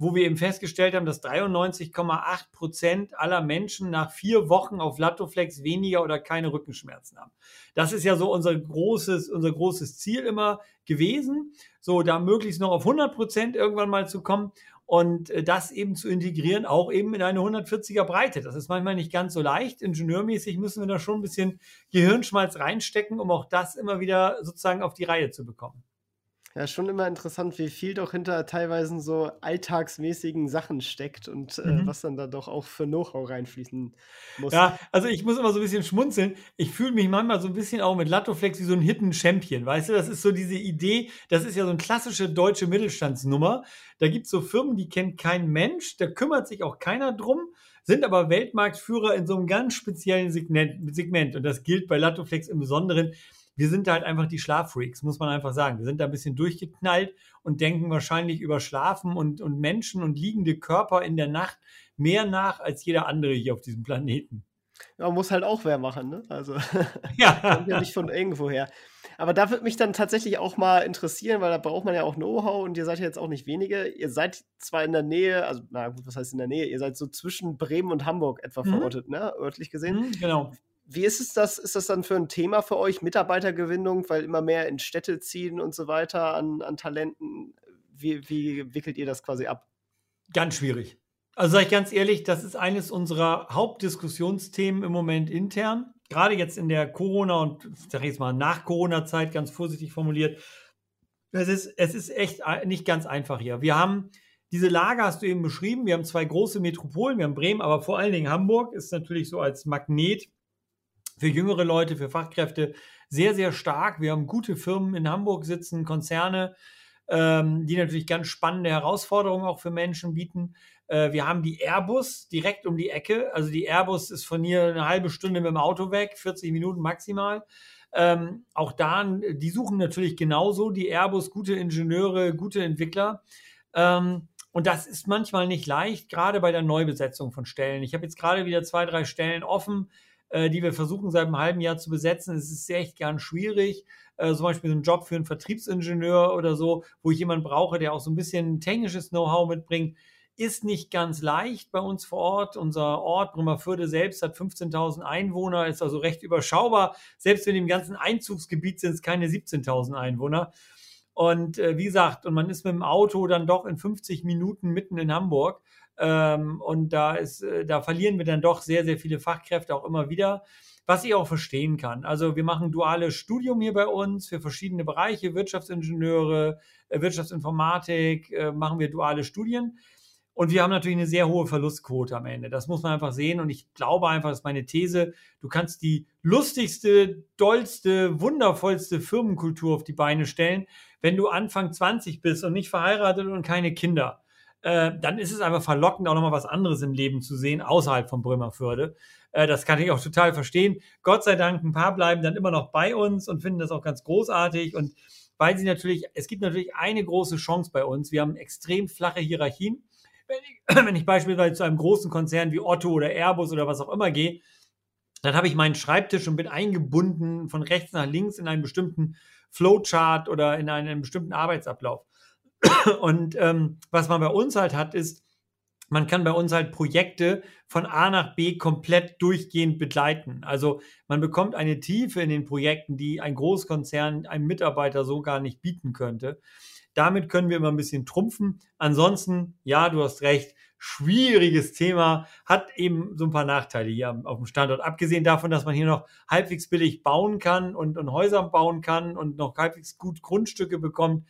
S2: wo wir eben festgestellt haben, dass 93,8 Prozent aller Menschen nach vier Wochen auf Latoflex weniger oder keine Rückenschmerzen haben. Das ist ja so unser großes, unser großes Ziel immer gewesen, so da möglichst noch auf 100 Prozent irgendwann mal zu kommen und äh, das eben zu integrieren, auch eben in eine 140er Breite. Das ist manchmal nicht ganz so leicht. Ingenieurmäßig müssen wir da schon ein bisschen Gehirnschmalz reinstecken, um auch das immer wieder sozusagen auf die Reihe zu bekommen.
S1: Ja, schon immer interessant, wie viel doch hinter teilweise so alltagsmäßigen Sachen steckt und äh, mhm. was dann da doch auch für Know-how reinfließen muss.
S2: Ja, also ich muss immer so ein bisschen schmunzeln. Ich fühle mich manchmal so ein bisschen auch mit Lattoflex wie so ein Hidden Champion. Weißt du, das ist so diese Idee, das ist ja so eine klassische deutsche Mittelstandsnummer. Da gibt es so Firmen, die kennt kein Mensch, da kümmert sich auch keiner drum sind aber Weltmarktführer in so einem ganz speziellen Segment. Und das gilt bei Lattoflex im Besonderen wir sind halt einfach die Schlaffreaks, muss man einfach sagen. Wir sind da ein bisschen durchgeknallt und denken wahrscheinlich über Schlafen und, und Menschen und liegende Körper in der Nacht mehr nach als jeder andere hier auf diesem Planeten.
S1: Ja, muss halt auch wer machen, ne? Also, ja. kommt ja nicht von irgendwo her. Aber da würde mich dann tatsächlich auch mal interessieren, weil da braucht man ja auch Know-how und ihr seid ja jetzt auch nicht wenige. Ihr seid zwar in der Nähe, also, na gut, was heißt in der Nähe? Ihr seid so zwischen Bremen und Hamburg etwa mhm. verortet, ne? Örtlich gesehen. Mhm, genau. Wie ist es das? Ist das dann für ein Thema für euch, Mitarbeitergewinnung, weil immer mehr in Städte ziehen und so weiter an, an Talenten? Wie, wie wickelt ihr das quasi ab?
S2: Ganz schwierig. Also sage ich ganz ehrlich, das ist eines unserer Hauptdiskussionsthemen im Moment intern. Gerade jetzt in der Corona- und sag ich jetzt mal nach Corona-Zeit, ganz vorsichtig formuliert. Es ist, es ist echt nicht ganz einfach hier. Wir haben diese Lage hast du eben beschrieben. Wir haben zwei große Metropolen. Wir haben Bremen, aber vor allen Dingen Hamburg ist natürlich so als Magnet für jüngere Leute, für Fachkräfte sehr, sehr stark. Wir haben gute Firmen in Hamburg sitzen, Konzerne, ähm, die natürlich ganz spannende Herausforderungen auch für Menschen bieten. Äh, wir haben die Airbus direkt um die Ecke. Also die Airbus ist von hier eine halbe Stunde mit dem Auto weg, 40 Minuten maximal. Ähm, auch da, die suchen natürlich genauso die Airbus, gute Ingenieure, gute Entwickler. Ähm, und das ist manchmal nicht leicht, gerade bei der Neubesetzung von Stellen. Ich habe jetzt gerade wieder zwei, drei Stellen offen äh, die wir versuchen seit einem halben Jahr zu besetzen. Es ist echt gern schwierig. Äh, zum Beispiel so ein Job für einen Vertriebsingenieur oder so, wo ich jemanden brauche, der auch so ein bisschen technisches Know-how mitbringt ist nicht ganz leicht bei uns vor Ort. Unser Ort Bremerförde selbst hat 15.000 Einwohner, ist also recht überschaubar. Selbst wenn im ganzen Einzugsgebiet sind es keine 17.000 Einwohner. Und äh, wie gesagt, und man ist mit dem Auto dann doch in 50 Minuten mitten in Hamburg. Ähm, und da ist, äh, da verlieren wir dann doch sehr, sehr viele Fachkräfte auch immer wieder, was ich auch verstehen kann. Also wir machen duales Studium hier bei uns für verschiedene Bereiche, Wirtschaftsingenieure, äh, Wirtschaftsinformatik, äh, machen wir duale Studien. Und wir haben natürlich eine sehr hohe Verlustquote am Ende. Das muss man einfach sehen. Und ich glaube einfach, das ist meine These, du kannst die lustigste, dollste, wundervollste Firmenkultur auf die Beine stellen, wenn du Anfang 20 bist und nicht verheiratet und keine Kinder. Äh, dann ist es einfach verlockend, auch nochmal was anderes im Leben zu sehen, außerhalb von Bremerförde. Äh, das kann ich auch total verstehen. Gott sei Dank, ein paar bleiben dann immer noch bei uns und finden das auch ganz großartig. Und weil sie natürlich, es gibt natürlich eine große Chance bei uns. Wir haben extrem flache Hierarchien wenn ich, wenn ich beispielsweise zu einem großen Konzern wie Otto oder Airbus oder was auch immer gehe, dann habe ich meinen Schreibtisch und bin eingebunden von rechts nach links in einen bestimmten Flowchart oder in einen bestimmten Arbeitsablauf. Und ähm, was man bei uns halt hat, ist, man kann bei uns halt Projekte von A nach B komplett durchgehend begleiten. Also man bekommt eine Tiefe in den Projekten, die ein Großkonzern einem Mitarbeiter so gar nicht bieten könnte. Damit können wir immer ein bisschen trumpfen. Ansonsten, ja, du hast recht, schwieriges Thema, hat eben so ein paar Nachteile hier auf dem Standort. Abgesehen davon, dass man hier noch halbwegs billig bauen kann und, und Häuser bauen kann und noch halbwegs gut Grundstücke bekommt.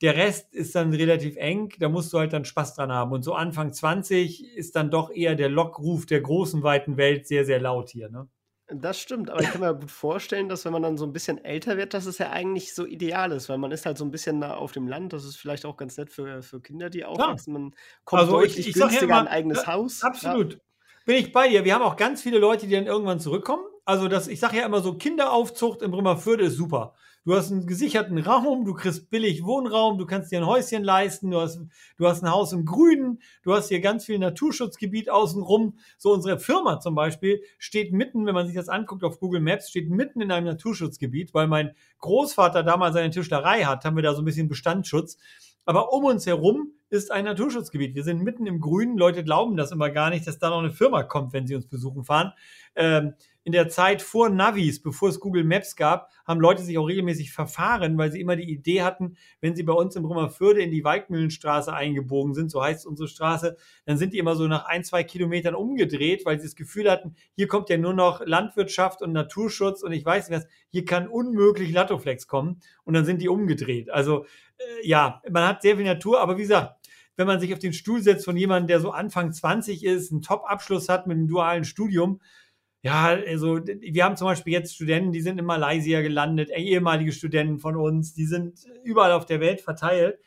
S2: Der Rest ist dann relativ eng, da musst du halt dann Spaß dran haben. Und so Anfang 20 ist dann doch eher der Lockruf der großen, weiten Welt sehr, sehr laut hier. Ne?
S1: Das stimmt, aber ich kann mir gut vorstellen, dass wenn man dann so ein bisschen älter wird, dass es ja eigentlich so ideal ist, weil man ist halt so ein bisschen auf dem Land. Das ist vielleicht auch ganz nett für, für Kinder, die aufwachsen. Man kommt also deutlich ich, ich günstiger immer, ein eigenes Haus.
S2: Absolut. Ja. Bin ich bei dir. Wir haben auch ganz viele Leute, die dann irgendwann zurückkommen. Also das, ich sage ja immer so, Kinderaufzucht in Bremerförde ist super. Du hast einen gesicherten Raum, du kriegst billig Wohnraum, du kannst dir ein Häuschen leisten, du hast, du hast ein Haus im Grünen, du hast hier ganz viel Naturschutzgebiet außenrum. So unsere Firma zum Beispiel steht mitten, wenn man sich das anguckt auf Google Maps, steht mitten in einem Naturschutzgebiet, weil mein Großvater damals seine Tischlerei hat, haben wir da so ein bisschen Bestandsschutz. Aber um uns herum ist ein Naturschutzgebiet. Wir sind mitten im Grünen. Leute glauben das immer gar nicht, dass da noch eine Firma kommt, wenn sie uns besuchen fahren. Ähm, in der Zeit vor Navis, bevor es Google Maps gab, haben Leute sich auch regelmäßig verfahren, weil sie immer die Idee hatten, wenn sie bei uns in Brummerförde in die Waldmühlenstraße eingebogen sind, so heißt unsere Straße, dann sind die immer so nach ein, zwei Kilometern umgedreht, weil sie das Gefühl hatten, hier kommt ja nur noch Landwirtschaft und Naturschutz und ich weiß nicht was, hier kann unmöglich Lattoflex kommen und dann sind die umgedreht. Also äh, ja, man hat sehr viel Natur, aber wie gesagt, wenn man sich auf den Stuhl setzt von jemandem, der so Anfang 20 ist, einen Top-Abschluss hat mit einem dualen Studium, ja, also wir haben zum Beispiel jetzt Studenten, die sind in Malaysia gelandet, ehemalige Studenten von uns, die sind überall auf der Welt verteilt.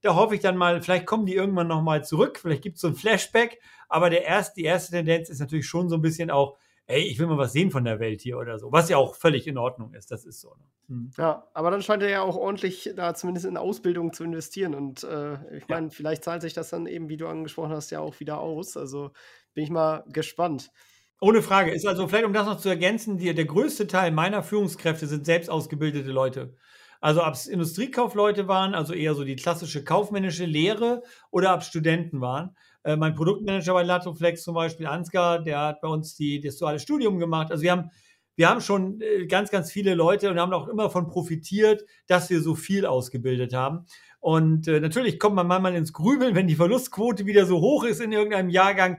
S2: Da hoffe ich dann mal, vielleicht kommen die irgendwann nochmal zurück, vielleicht gibt es so ein Flashback, aber der erste, die erste Tendenz ist natürlich schon so ein bisschen auch, ey, ich will mal was sehen von der Welt hier oder so, was ja auch völlig in Ordnung ist, das ist so. Ne?
S1: Hm. Ja, aber dann scheint er ja auch ordentlich da zumindest in Ausbildung zu investieren und äh, ich meine, ja. vielleicht zahlt sich das dann eben, wie du angesprochen hast, ja auch wieder aus, also bin ich mal gespannt.
S2: Ohne Frage. Ist also vielleicht, um das noch zu ergänzen, die, der größte Teil meiner Führungskräfte sind selbst ausgebildete Leute. Also ob es Industriekaufleute waren, also eher so die klassische kaufmännische Lehre oder ob Studenten waren. Äh, mein Produktmanager bei Latoflex zum Beispiel, Ansgar, der hat bei uns die, das duale Studium gemacht. Also wir haben, wir haben schon äh, ganz, ganz viele Leute und haben auch immer davon profitiert, dass wir so viel ausgebildet haben. Und äh, natürlich kommt man manchmal ins Grübeln, wenn die Verlustquote wieder so hoch ist in irgendeinem Jahrgang.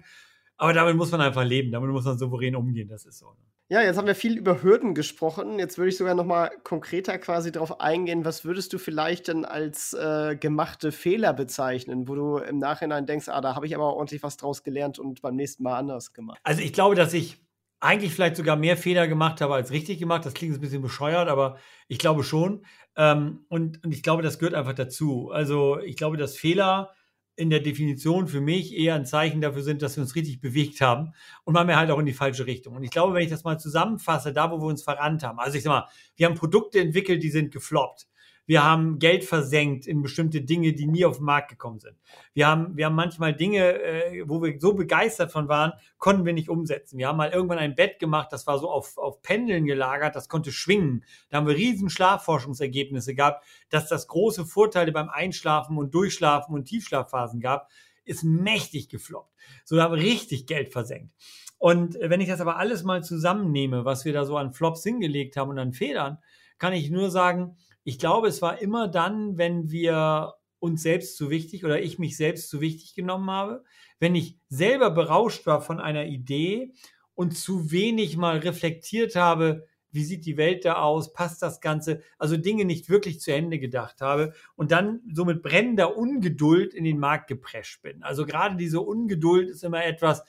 S2: Aber damit muss man einfach leben, damit muss man souverän umgehen, das ist so. Ne?
S1: Ja, jetzt haben wir viel über Hürden gesprochen. Jetzt würde ich sogar noch mal konkreter quasi darauf eingehen. Was würdest du vielleicht denn als äh, gemachte Fehler bezeichnen, wo du im Nachhinein denkst, ah, da habe ich aber ordentlich was draus gelernt und beim nächsten Mal anders gemacht?
S2: Also ich glaube, dass ich eigentlich vielleicht sogar mehr Fehler gemacht habe als richtig gemacht. Das klingt ein bisschen bescheuert, aber ich glaube schon. Ähm, und, und ich glaube, das gehört einfach dazu. Also ich glaube, dass Fehler in der Definition für mich eher ein Zeichen dafür sind, dass wir uns richtig bewegt haben und manchmal halt auch in die falsche Richtung. Und ich glaube, wenn ich das mal zusammenfasse, da wo wir uns verrannt haben, also ich sag mal, wir haben Produkte entwickelt, die sind gefloppt. Wir haben Geld versenkt in bestimmte Dinge, die nie auf den Markt gekommen sind. Wir haben, wir haben manchmal Dinge, äh, wo wir so begeistert von waren, konnten wir nicht umsetzen. Wir haben mal irgendwann ein Bett gemacht, das war so auf, auf Pendeln gelagert, das konnte schwingen. Da haben wir riesen Schlafforschungsergebnisse gehabt, dass das große Vorteile beim Einschlafen und Durchschlafen und Tiefschlafphasen gab, ist mächtig gefloppt. So, da haben wir richtig Geld versenkt. Und wenn ich das aber alles mal zusammennehme, was wir da so an Flops hingelegt haben und an Fehlern, kann ich nur sagen, ich glaube, es war immer dann, wenn wir uns selbst zu wichtig oder ich mich selbst zu wichtig genommen habe, wenn ich selber berauscht war von einer Idee und zu wenig mal reflektiert habe, wie sieht die Welt da aus, passt das Ganze, also Dinge nicht wirklich zu Ende gedacht habe und dann so mit brennender Ungeduld in den Markt geprescht bin. Also gerade diese Ungeduld ist immer etwas,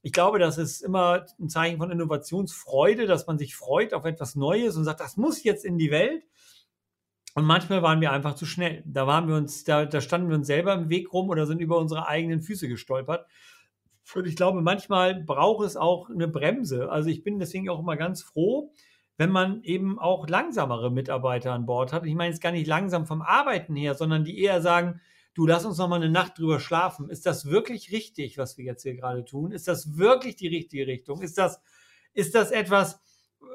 S2: ich glaube, das ist immer ein Zeichen von Innovationsfreude, dass man sich freut auf etwas Neues und sagt, das muss jetzt in die Welt. Und manchmal waren wir einfach zu schnell. Da waren wir uns, da, da standen wir uns selber im Weg rum oder sind über unsere eigenen Füße gestolpert. Und ich glaube, manchmal braucht es auch eine Bremse. Also ich bin deswegen auch immer ganz froh, wenn man eben auch langsamere Mitarbeiter an Bord hat. Ich meine jetzt gar nicht langsam vom Arbeiten her, sondern die eher sagen, du lass uns noch mal eine Nacht drüber schlafen. Ist das wirklich richtig, was wir jetzt hier gerade tun? Ist das wirklich die richtige Richtung? Ist das, ist das etwas,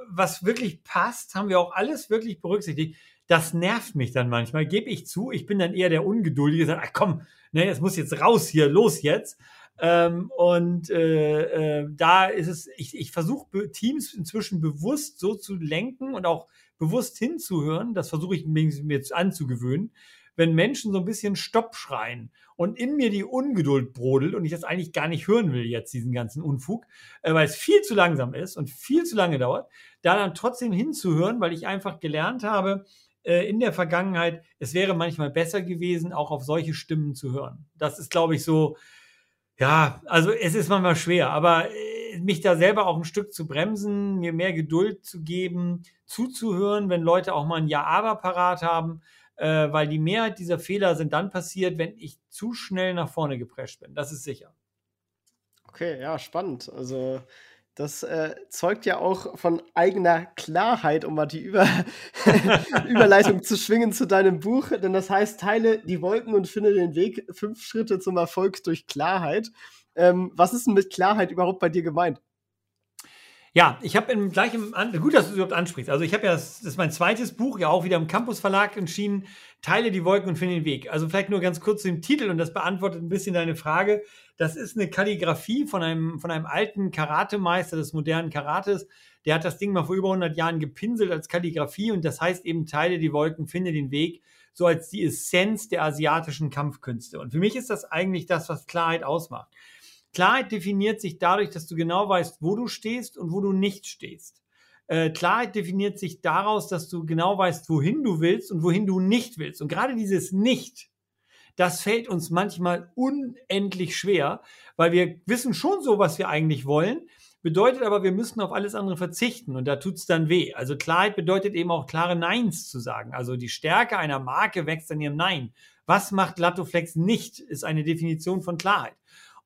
S2: was wirklich passt? Haben wir auch alles wirklich berücksichtigt? Das nervt mich dann manchmal, gebe ich zu. Ich bin dann eher der Ungeduldige, sagt, ach komm, ne, es muss jetzt raus hier, los jetzt. Ähm, und äh, äh, da ist es, ich, ich versuche Teams inzwischen bewusst so zu lenken und auch bewusst hinzuhören. Das versuche ich mir jetzt anzugewöhnen, wenn Menschen so ein bisschen Stopp schreien und in mir die Ungeduld brodelt und ich das eigentlich gar nicht hören will jetzt, diesen ganzen Unfug, äh, weil es viel zu langsam ist und viel zu lange dauert, da dann trotzdem hinzuhören, weil ich einfach gelernt habe, äh, in der Vergangenheit, es wäre manchmal besser gewesen, auch auf solche Stimmen zu hören. Das ist, glaube ich, so, ja, also es ist manchmal schwer, aber äh, mich da selber auch ein Stück zu bremsen, mir mehr Geduld zu geben, zuzuhören, wenn Leute auch mal ein Ja-Aber parat haben, äh, weil die Mehrheit dieser Fehler sind dann passiert, wenn ich zu schnell nach vorne geprescht bin. Das ist sicher.
S1: Okay, ja, spannend. Also das äh, zeugt ja auch von eigener Klarheit, um mal die Über Überleitung zu schwingen zu deinem Buch. Denn das heißt, teile die Wolken und finde den Weg. Fünf Schritte zum Erfolg durch Klarheit. Ähm, was ist denn mit Klarheit überhaupt bei dir gemeint?
S2: Ja, ich habe im gleichen, gut, dass du es überhaupt ansprichst. Also ich habe ja, das, ist mein zweites Buch, ja auch wieder im Campus Verlag entschieden, Teile die Wolken und finde den Weg. Also vielleicht nur ganz kurz zu dem Titel und das beantwortet ein bisschen deine Frage. Das ist eine Kalligrafie von einem, von einem alten Karatemeister des modernen Karates. Der hat das Ding mal vor über 100 Jahren gepinselt als Kalligrafie und das heißt eben Teile die Wolken, finde den Weg, so als die Essenz der asiatischen Kampfkünste. Und für mich ist das eigentlich das, was Klarheit ausmacht. Klarheit definiert sich dadurch, dass du genau weißt, wo du stehst und wo du nicht stehst. Äh, Klarheit definiert sich daraus, dass du genau weißt, wohin du willst und wohin du nicht willst. Und gerade dieses Nicht, das fällt uns manchmal unendlich schwer, weil wir wissen schon so, was wir eigentlich wollen, bedeutet aber, wir müssen auf alles andere verzichten und da tut es dann weh. Also Klarheit bedeutet eben auch klare Neins zu sagen. Also die Stärke einer Marke wächst an ihrem Nein. Was macht Lattoflex nicht, ist eine Definition von Klarheit.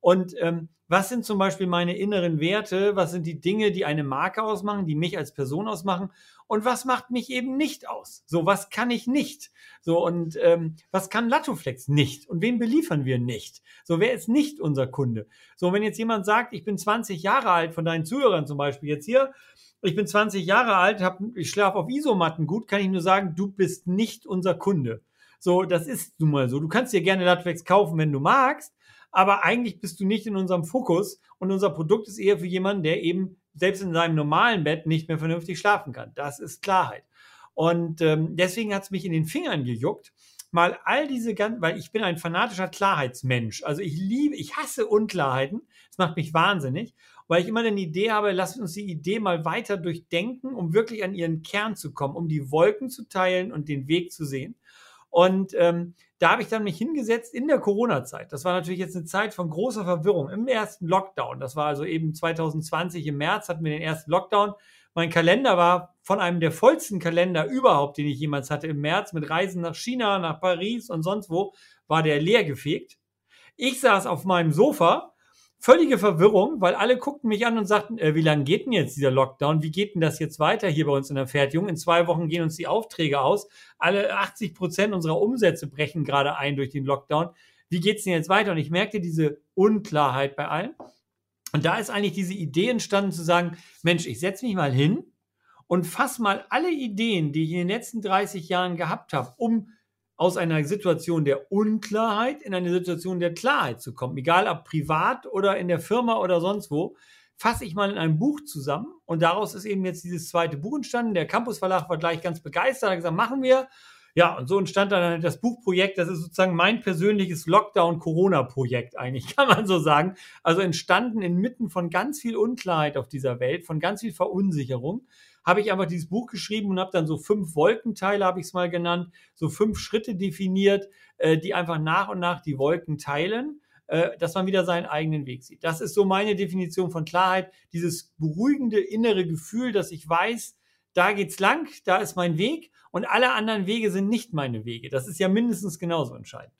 S2: Und ähm, was sind zum Beispiel meine inneren Werte? Was sind die Dinge, die eine Marke ausmachen, die mich als Person ausmachen? Und was macht mich eben nicht aus? So, was kann ich nicht? So, und ähm, was kann Latoflex nicht? Und wen beliefern wir nicht? So, wer ist nicht unser Kunde? So, wenn jetzt jemand sagt, ich bin 20 Jahre alt, von deinen Zuhörern zum Beispiel jetzt hier, ich bin 20 Jahre alt, hab, ich schlafe auf Isomatten gut, kann ich nur sagen, du bist nicht unser Kunde. So, das ist nun mal so. Du kannst dir gerne Latoflex kaufen, wenn du magst, aber eigentlich bist du nicht in unserem Fokus und unser Produkt ist eher für jemanden, der eben selbst in seinem normalen Bett nicht mehr vernünftig schlafen kann. Das ist Klarheit. Und ähm, deswegen hat es mich in den Fingern gejuckt, mal all diese ganzen, weil ich bin ein fanatischer Klarheitsmensch. Also ich liebe, ich hasse Unklarheiten. Das macht mich wahnsinnig, weil ich immer eine Idee habe, lasst uns die Idee mal weiter durchdenken, um wirklich an ihren Kern zu kommen, um die Wolken zu teilen und den Weg zu sehen. Und ähm, da habe ich dann mich hingesetzt in der Corona-Zeit. Das war natürlich jetzt eine Zeit von großer Verwirrung im ersten Lockdown. Das war also eben 2020 im März hatten wir den ersten Lockdown. Mein Kalender war von einem der vollsten Kalender überhaupt, den ich jemals hatte im März mit Reisen nach China, nach Paris und sonst wo, war der leer gefegt. Ich saß auf meinem Sofa völlige Verwirrung, weil alle guckten mich an und sagten, äh, wie lange geht denn jetzt dieser Lockdown? Wie geht denn das jetzt weiter hier bei uns in der Fertigung? In zwei Wochen gehen uns die Aufträge aus. Alle 80 Prozent unserer Umsätze brechen gerade ein durch den Lockdown. Wie geht's denn jetzt weiter? Und ich merkte diese Unklarheit bei allen. Und da ist eigentlich diese Idee entstanden zu sagen, Mensch, ich setze mich mal hin und fasse mal alle Ideen, die ich in den letzten 30 Jahren gehabt habe, um aus einer Situation der Unklarheit in eine Situation der Klarheit zu kommen, egal ob privat oder in der Firma oder sonst wo, fasse ich mal in einem Buch zusammen und daraus ist eben jetzt dieses zweite Buch entstanden. Der Campus Verlag war gleich ganz begeistert, hat gesagt, machen wir. Ja, und so entstand dann das Buchprojekt. Das ist sozusagen mein persönliches Lockdown-Corona-Projekt eigentlich, kann man so sagen. Also entstanden inmitten von ganz viel Unklarheit auf dieser Welt, von ganz viel Verunsicherung habe ich einfach dieses Buch geschrieben und habe dann so fünf Wolkenteile, habe ich es mal genannt, so fünf Schritte definiert, äh, die einfach nach und nach die Wolken teilen, äh, dass man wieder seinen eigenen Weg sieht. Das ist so meine Definition von Klarheit, dieses beruhigende innere Gefühl, dass ich weiß, da geht's lang, da ist mein Weg und alle anderen Wege sind nicht meine Wege. Das ist ja mindestens genauso entscheidend.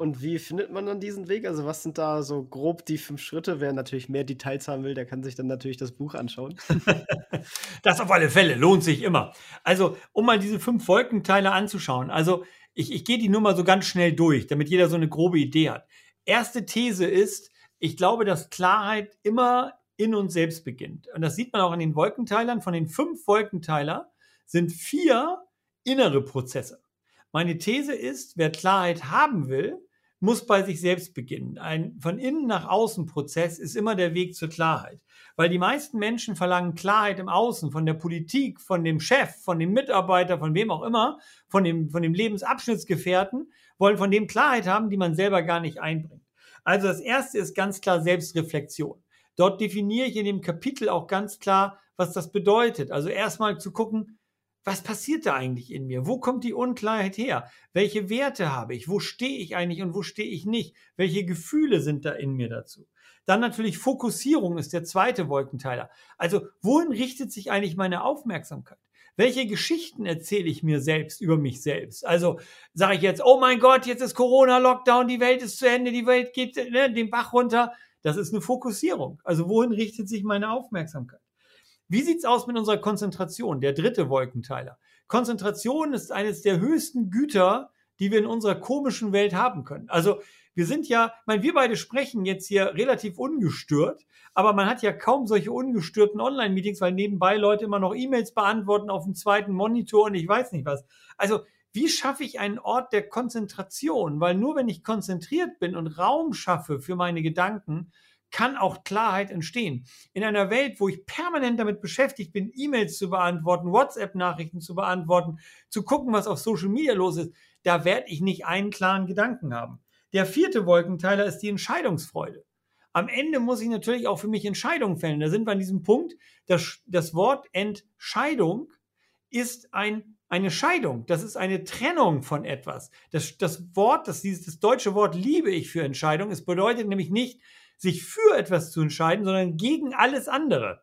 S1: Und wie findet man dann diesen Weg? Also, was sind da so grob die fünf Schritte? Wer natürlich mehr Details haben will, der kann sich dann natürlich das Buch anschauen.
S2: das auf alle Fälle, lohnt sich immer. Also, um mal diese fünf Wolkenteile anzuschauen. Also, ich, ich gehe die nur mal so ganz schnell durch, damit jeder so eine grobe Idee hat. Erste These ist, ich glaube, dass Klarheit immer in uns selbst beginnt. Und das sieht man auch an den Wolkenteilern. Von den fünf Wolkenteiler sind vier innere Prozesse. Meine These ist, wer Klarheit haben will, muss bei sich selbst beginnen. Ein von innen nach außen Prozess ist immer der Weg zur Klarheit. Weil die meisten Menschen verlangen Klarheit im Außen, von der Politik, von dem Chef, von dem Mitarbeiter, von wem auch immer, von dem, von dem Lebensabschnittsgefährten, wollen von dem Klarheit haben, die man selber gar nicht einbringt. Also das erste ist ganz klar Selbstreflexion. Dort definiere ich in dem Kapitel auch ganz klar, was das bedeutet. Also erstmal zu gucken, was passiert da eigentlich in mir? Wo kommt die Unklarheit her? Welche Werte habe ich? Wo stehe ich eigentlich und wo stehe ich nicht? Welche Gefühle sind da in mir dazu? Dann natürlich Fokussierung ist der zweite Wolkenteiler. Also wohin richtet sich eigentlich meine Aufmerksamkeit? Welche Geschichten erzähle ich mir selbst über mich selbst? Also sage ich jetzt, oh mein Gott, jetzt ist Corona-Lockdown, die Welt ist zu Ende, die Welt geht ne, den Bach runter. Das ist eine Fokussierung. Also wohin richtet sich meine Aufmerksamkeit? Wie sieht's aus mit unserer Konzentration? Der dritte Wolkenteiler. Konzentration ist eines der höchsten Güter, die wir in unserer komischen Welt haben können. Also wir sind ja, ich meine, wir beide sprechen jetzt hier relativ ungestört, aber man hat ja kaum solche ungestörten Online-Meetings, weil nebenbei Leute immer noch E-Mails beantworten auf dem zweiten Monitor und ich weiß nicht was. Also wie schaffe ich einen Ort der Konzentration? Weil nur wenn ich konzentriert bin und Raum schaffe für meine Gedanken, kann auch Klarheit entstehen. In einer Welt, wo ich permanent damit beschäftigt bin, E-Mails zu beantworten, WhatsApp-Nachrichten zu beantworten, zu gucken, was auf Social Media los ist, da werde ich nicht einen klaren Gedanken haben. Der vierte Wolkenteiler ist die Entscheidungsfreude. Am Ende muss ich natürlich auch für mich Entscheidungen fällen. Da sind wir an diesem Punkt, das, das Wort Entscheidung ist ein, eine Scheidung. Das ist eine Trennung von etwas. Das, das Wort, das, dieses, das deutsche Wort liebe ich für Entscheidung. Es bedeutet nämlich nicht, sich für etwas zu entscheiden, sondern gegen alles andere.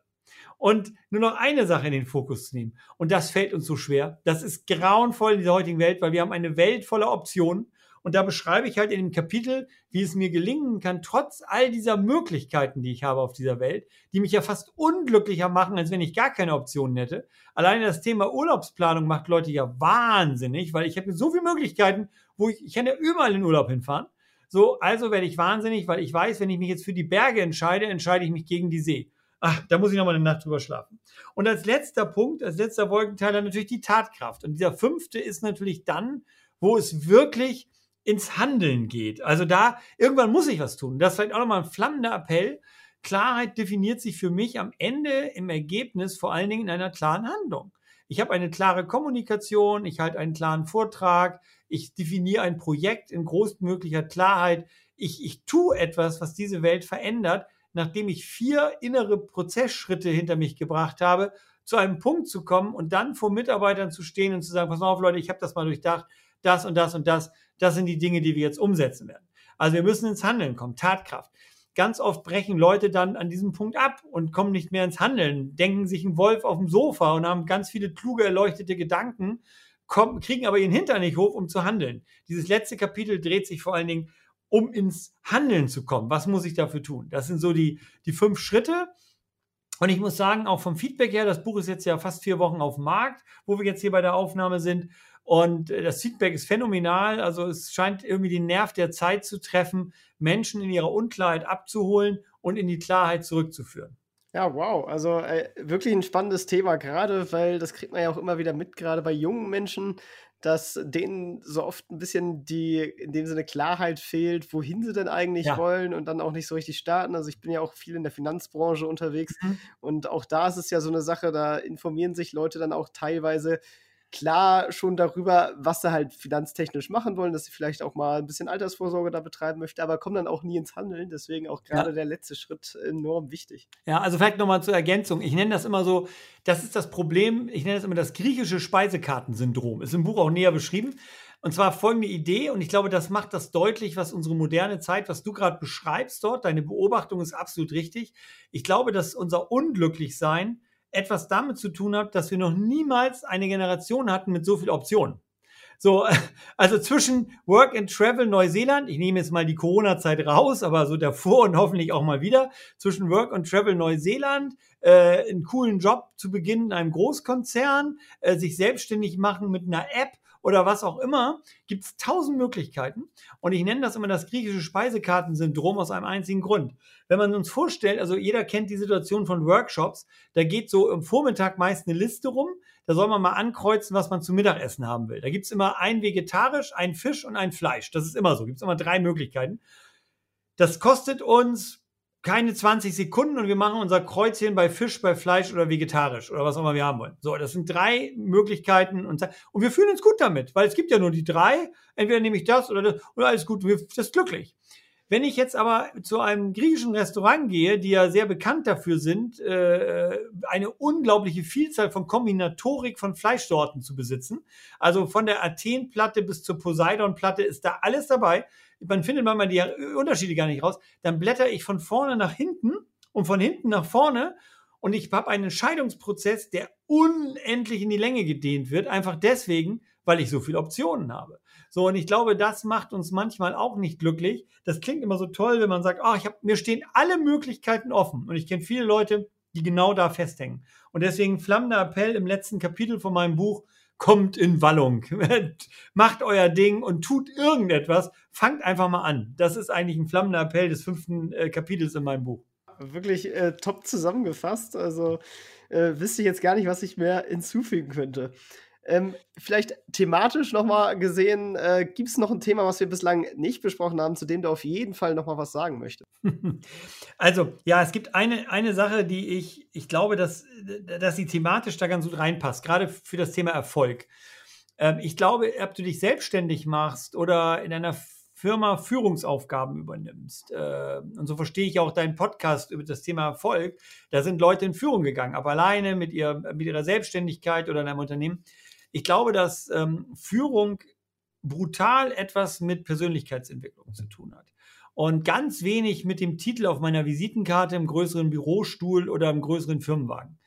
S2: Und nur noch eine Sache in den Fokus zu nehmen. Und das fällt uns so schwer. Das ist grauenvoll in dieser heutigen Welt, weil wir haben eine Welt voller Optionen. Und da beschreibe ich halt in dem Kapitel, wie es mir gelingen kann, trotz all dieser Möglichkeiten, die ich habe auf dieser Welt, die mich ja fast unglücklicher machen, als wenn ich gar keine Optionen hätte. Alleine das Thema Urlaubsplanung macht Leute ja wahnsinnig, weil ich habe so viele Möglichkeiten, wo ich, ich kann ja überall in Urlaub hinfahren. So, also werde ich wahnsinnig, weil ich weiß, wenn ich mich jetzt für die Berge entscheide, entscheide ich mich gegen die See. Ach, da muss ich noch mal eine Nacht drüber schlafen. Und als letzter Punkt, als letzter Wolkenteiler natürlich die Tatkraft. Und dieser fünfte ist natürlich dann, wo es wirklich ins Handeln geht. Also da, irgendwann muss ich was tun. Das ist vielleicht auch nochmal ein flammender Appell. Klarheit definiert sich für mich am Ende im Ergebnis vor allen Dingen in einer klaren Handlung. Ich habe eine klare Kommunikation, ich halte einen klaren Vortrag, ich definiere ein Projekt in großmöglicher Klarheit. Ich, ich tue etwas, was diese Welt verändert, nachdem ich vier innere Prozessschritte hinter mich gebracht habe, zu einem Punkt zu kommen und dann vor Mitarbeitern zu stehen und zu sagen, pass mal auf, Leute, ich habe das mal durchdacht, das und das und das, das sind die Dinge, die wir jetzt umsetzen werden. Also wir müssen ins Handeln kommen, Tatkraft. Ganz oft brechen Leute dann an diesem Punkt ab und kommen nicht mehr ins Handeln, denken sich einen Wolf auf dem Sofa und haben ganz viele kluge, erleuchtete Gedanken kommen, kriegen aber ihren Hintern nicht hoch, um zu handeln. Dieses letzte Kapitel dreht sich vor allen Dingen um ins Handeln zu kommen. Was muss ich dafür tun? Das sind so die, die fünf Schritte. Und ich muss sagen, auch vom Feedback her, das Buch ist jetzt ja fast vier Wochen auf dem Markt, wo wir jetzt hier bei der Aufnahme sind. Und äh, das Feedback ist phänomenal. Also es scheint irgendwie den Nerv der Zeit zu treffen, Menschen in ihrer Unklarheit abzuholen und in die Klarheit zurückzuführen.
S1: Ja, wow. Also äh, wirklich ein spannendes Thema, gerade weil das kriegt man ja auch immer wieder mit, gerade bei jungen Menschen, dass denen so oft ein bisschen die, in dem Sinne Klarheit fehlt, wohin sie denn eigentlich ja. wollen und dann auch nicht so richtig starten. Also ich bin ja auch viel in der Finanzbranche unterwegs mhm. und auch da ist es ja so eine Sache, da informieren sich Leute dann auch teilweise klar schon darüber, was sie halt finanztechnisch machen wollen, dass sie vielleicht auch mal ein bisschen Altersvorsorge da betreiben möchten, aber kommen dann auch nie ins Handeln. Deswegen auch gerade ja. der letzte Schritt enorm wichtig.
S2: Ja, also vielleicht nochmal zur Ergänzung. Ich nenne das immer so, das ist das Problem, ich nenne das immer das griechische Speisekartensyndrom. Ist im Buch auch näher beschrieben. Und zwar folgende Idee, und ich glaube, das macht das deutlich, was unsere moderne Zeit, was du gerade beschreibst dort, deine Beobachtung ist absolut richtig. Ich glaube, dass unser Unglücklichsein etwas damit zu tun hat, dass wir noch niemals eine Generation hatten mit so viel Optionen. So, also zwischen Work and Travel Neuseeland, ich nehme jetzt mal die Corona-Zeit raus, aber so davor und hoffentlich auch mal wieder, zwischen Work and Travel Neuseeland, äh, einen coolen Job zu beginnen in einem Großkonzern, äh, sich selbstständig machen mit einer App oder was auch immer, gibt es tausend Möglichkeiten. Und ich nenne das immer das griechische Speisekartensyndrom aus einem einzigen Grund. Wenn man uns vorstellt, also jeder kennt die Situation von Workshops, da geht so im Vormittag meist eine Liste rum, da soll man mal ankreuzen, was man zum Mittagessen haben will. Da gibt es immer ein vegetarisch, ein Fisch und ein Fleisch. Das ist immer so. Gibt es immer drei Möglichkeiten. Das kostet uns keine 20 Sekunden und wir machen unser Kreuzchen bei Fisch, bei Fleisch oder vegetarisch oder was auch immer wir haben wollen. So, das sind drei Möglichkeiten und, und wir fühlen uns gut damit, weil es gibt ja nur die drei. Entweder nehme ich das oder das oder alles gut, das ist glücklich. Wenn ich jetzt aber zu einem griechischen Restaurant gehe, die ja sehr bekannt dafür sind, äh, eine unglaubliche Vielzahl von Kombinatorik von Fleischsorten zu besitzen, also von der Athen-Platte bis zur Poseidon-Platte ist da alles dabei, man findet manchmal die Unterschiede gar nicht raus, dann blätter ich von vorne nach hinten und von hinten nach vorne und ich habe einen Entscheidungsprozess, der unendlich in die Länge gedehnt wird, einfach deswegen, weil ich so viele Optionen habe. So, und ich glaube, das macht uns manchmal auch nicht glücklich. Das klingt immer so toll, wenn man sagt, oh, ich hab, mir stehen alle Möglichkeiten offen. Und ich kenne viele Leute, die genau da festhängen. Und deswegen flammender Appell im letzten Kapitel von meinem Buch, kommt in Wallung, macht euer Ding und tut irgendetwas, fangt einfach mal an. Das ist eigentlich ein flammender Appell des fünften äh, Kapitels in meinem Buch.
S1: Wirklich äh, top zusammengefasst. Also äh, wüsste ich jetzt gar nicht, was ich mehr hinzufügen könnte. Ähm, vielleicht thematisch nochmal gesehen, äh, gibt es noch ein Thema, was wir bislang nicht besprochen haben, zu dem du auf jeden Fall nochmal was sagen möchtest?
S2: Also, ja, es gibt eine, eine Sache, die ich, ich glaube, dass, dass sie thematisch da ganz gut reinpasst, gerade für das Thema Erfolg. Ähm, ich glaube, ob du dich selbstständig machst oder in einer Firma Führungsaufgaben übernimmst. Äh, und so verstehe ich auch deinen Podcast über das Thema Erfolg. Da sind Leute in Führung gegangen, aber alleine mit, ihr, mit ihrer Selbstständigkeit oder in einem Unternehmen ich glaube, dass ähm, Führung brutal etwas mit Persönlichkeitsentwicklung zu tun hat. Und ganz wenig mit dem Titel auf meiner Visitenkarte im größeren Bürostuhl oder im größeren Firmenwagen.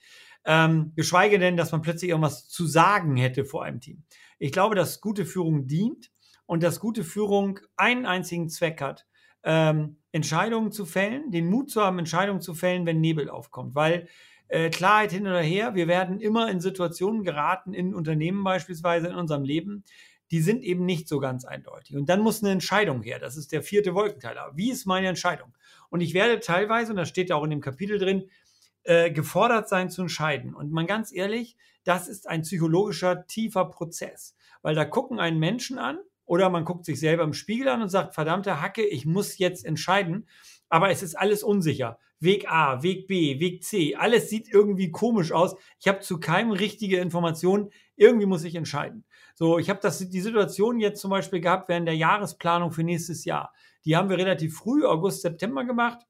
S2: Ähm, geschweige denn, dass man plötzlich irgendwas zu sagen hätte vor einem Team. Ich glaube, dass gute Führung dient und dass gute Führung einen einzigen Zweck hat, ähm, Entscheidungen zu fällen, den Mut zu haben, Entscheidungen zu fällen, wenn Nebel aufkommt. Weil äh, Klarheit hin oder her. Wir werden immer in Situationen geraten, in Unternehmen beispielsweise, in unserem Leben, die sind eben nicht so ganz eindeutig. Und dann muss eine Entscheidung her. Das ist der vierte Wolkenteiler. Wie ist meine Entscheidung? Und ich werde teilweise, und das steht ja auch in dem Kapitel drin, äh, gefordert sein zu entscheiden. Und man ganz ehrlich, das ist ein psychologischer, tiefer Prozess. Weil da gucken einen Menschen an oder man guckt sich selber im Spiegel an und sagt, verdammte Hacke, ich muss jetzt entscheiden. Aber es ist alles unsicher. Weg A, Weg B, Weg C, alles sieht irgendwie komisch aus. Ich habe zu keinem richtige Informationen. Irgendwie muss ich entscheiden. So, ich habe die Situation jetzt zum Beispiel gehabt während der Jahresplanung für nächstes Jahr. Die haben wir relativ früh, August, September gemacht.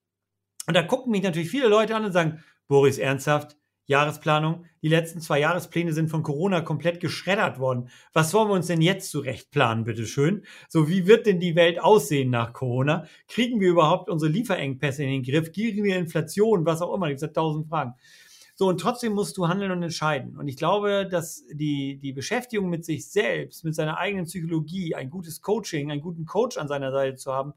S2: Und da gucken mich natürlich viele Leute an und sagen, Boris, ernsthaft? Jahresplanung. Die letzten zwei Jahrespläne sind von Corona komplett geschreddert worden. Was wollen wir uns denn jetzt zurechtplanen, bitteschön? So, wie wird denn die Welt aussehen nach Corona? Kriegen wir überhaupt unsere Lieferengpässe in den Griff? Kriegen wir Inflation? Was auch immer. Da gibt es tausend Fragen. So, und trotzdem musst du handeln und entscheiden. Und ich glaube, dass die, die Beschäftigung mit sich selbst, mit seiner eigenen Psychologie, ein gutes Coaching, einen guten Coach an seiner Seite zu haben,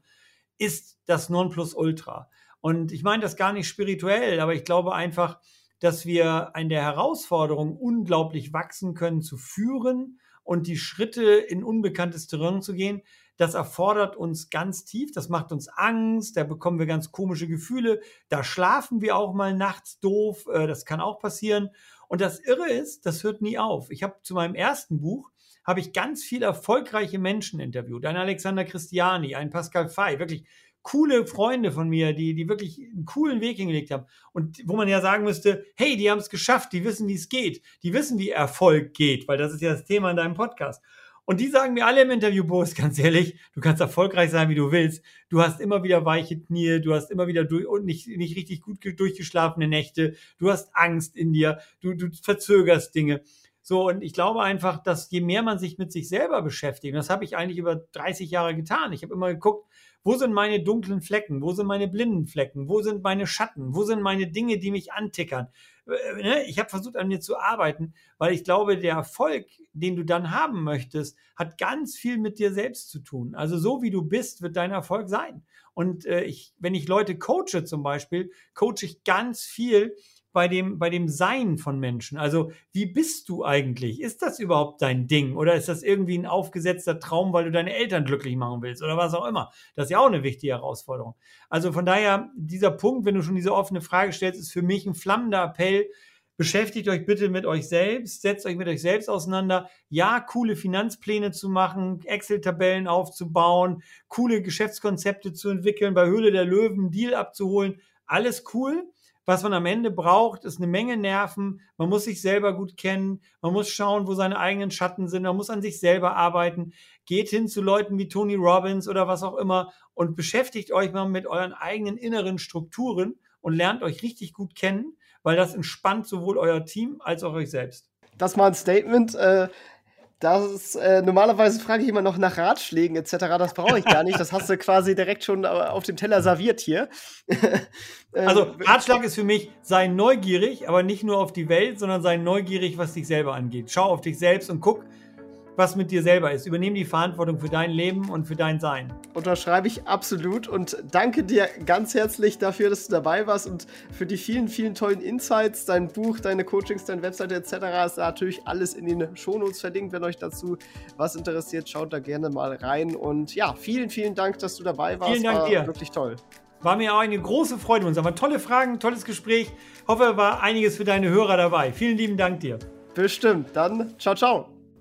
S2: ist das Nonplusultra. Und ich meine das gar nicht spirituell, aber ich glaube einfach, dass wir an der Herausforderung unglaublich wachsen können, zu führen und die Schritte in unbekanntes Terrain zu gehen. Das erfordert uns ganz tief, das macht uns Angst, da bekommen wir ganz komische Gefühle, da schlafen wir auch mal nachts doof, äh, das kann auch passieren. Und das Irre ist, das hört nie auf. Ich habe zu meinem ersten Buch habe ich ganz viele erfolgreiche Menschen interviewt. Ein Alexander Christiani, ein Pascal Fay, wirklich coole Freunde von mir, die, die wirklich einen coolen Weg hingelegt haben. Und wo man ja sagen müsste, hey, die haben es geschafft, die wissen, wie es geht, die wissen, wie Erfolg geht, weil das ist ja das Thema in deinem Podcast. Und die sagen mir alle im Interview, Boris, ganz ehrlich, du kannst erfolgreich sein, wie du willst. Du hast immer wieder weiche Knie, du hast immer wieder durch, und nicht, nicht richtig gut durchgeschlafene Nächte, du hast Angst in dir, du, du verzögerst Dinge. So, und ich glaube einfach, dass je mehr man sich mit sich selber beschäftigt, und das habe ich eigentlich über 30 Jahre getan. Ich habe immer geguckt, wo sind meine dunklen Flecken? Wo sind meine blinden Flecken? Wo sind meine Schatten? Wo sind meine Dinge, die mich antickern? Äh, ne? Ich habe versucht, an mir zu arbeiten, weil ich glaube, der Erfolg, den du dann haben möchtest, hat ganz viel mit dir selbst zu tun. Also so wie du bist, wird dein Erfolg sein. Und äh, ich, wenn ich Leute coache zum Beispiel, coache ich ganz viel bei dem, bei dem Sein von Menschen. Also, wie bist du eigentlich? Ist das überhaupt dein Ding? Oder ist das irgendwie ein aufgesetzter Traum, weil du deine Eltern glücklich machen willst? Oder was auch immer. Das ist ja auch eine wichtige Herausforderung. Also von daher, dieser Punkt, wenn du schon diese offene Frage stellst, ist für mich ein flammender Appell. Beschäftigt euch bitte mit euch selbst, setzt euch mit euch selbst auseinander. Ja, coole Finanzpläne zu machen, Excel-Tabellen aufzubauen, coole Geschäftskonzepte zu entwickeln, bei Höhle der Löwen Deal abzuholen. Alles cool. Was man am Ende braucht, ist eine Menge Nerven. Man muss sich selber gut kennen. Man muss schauen, wo seine eigenen Schatten sind. Man muss an sich selber arbeiten. Geht hin zu Leuten wie Tony Robbins oder was auch immer und beschäftigt euch mal mit euren eigenen inneren Strukturen und lernt euch richtig gut kennen, weil das entspannt sowohl euer Team als auch euch selbst.
S1: Das mal ein Statement. Äh, das äh, normalerweise frage ich immer noch nach Ratschlägen etc. Das brauche ich gar nicht. Das hast du quasi direkt schon äh, auf dem Teller serviert hier.
S2: also Ratschlag ist für mich, sei neugierig, aber nicht nur auf die Welt, sondern sei neugierig, was dich selber angeht. Schau auf dich selbst und guck, was mit dir selber ist. Übernehm die Verantwortung für dein Leben und für dein Sein.
S1: Unterschreibe ich absolut und danke dir ganz herzlich dafür, dass du dabei warst und für die vielen, vielen tollen Insights, dein Buch, deine Coachings, deine Webseite etc. ist natürlich alles in den Shownotes verlinkt. Wenn euch dazu was interessiert, schaut da gerne mal rein. Und ja, vielen, vielen Dank, dass du dabei warst.
S2: Vielen Dank
S1: war
S2: dir.
S1: Wirklich toll.
S2: War mir auch eine große Freude. Uns haben tolle Fragen, tolles Gespräch. Hoffe, war einiges für deine Hörer dabei. Vielen lieben Dank dir.
S1: Bestimmt. Dann ciao, ciao.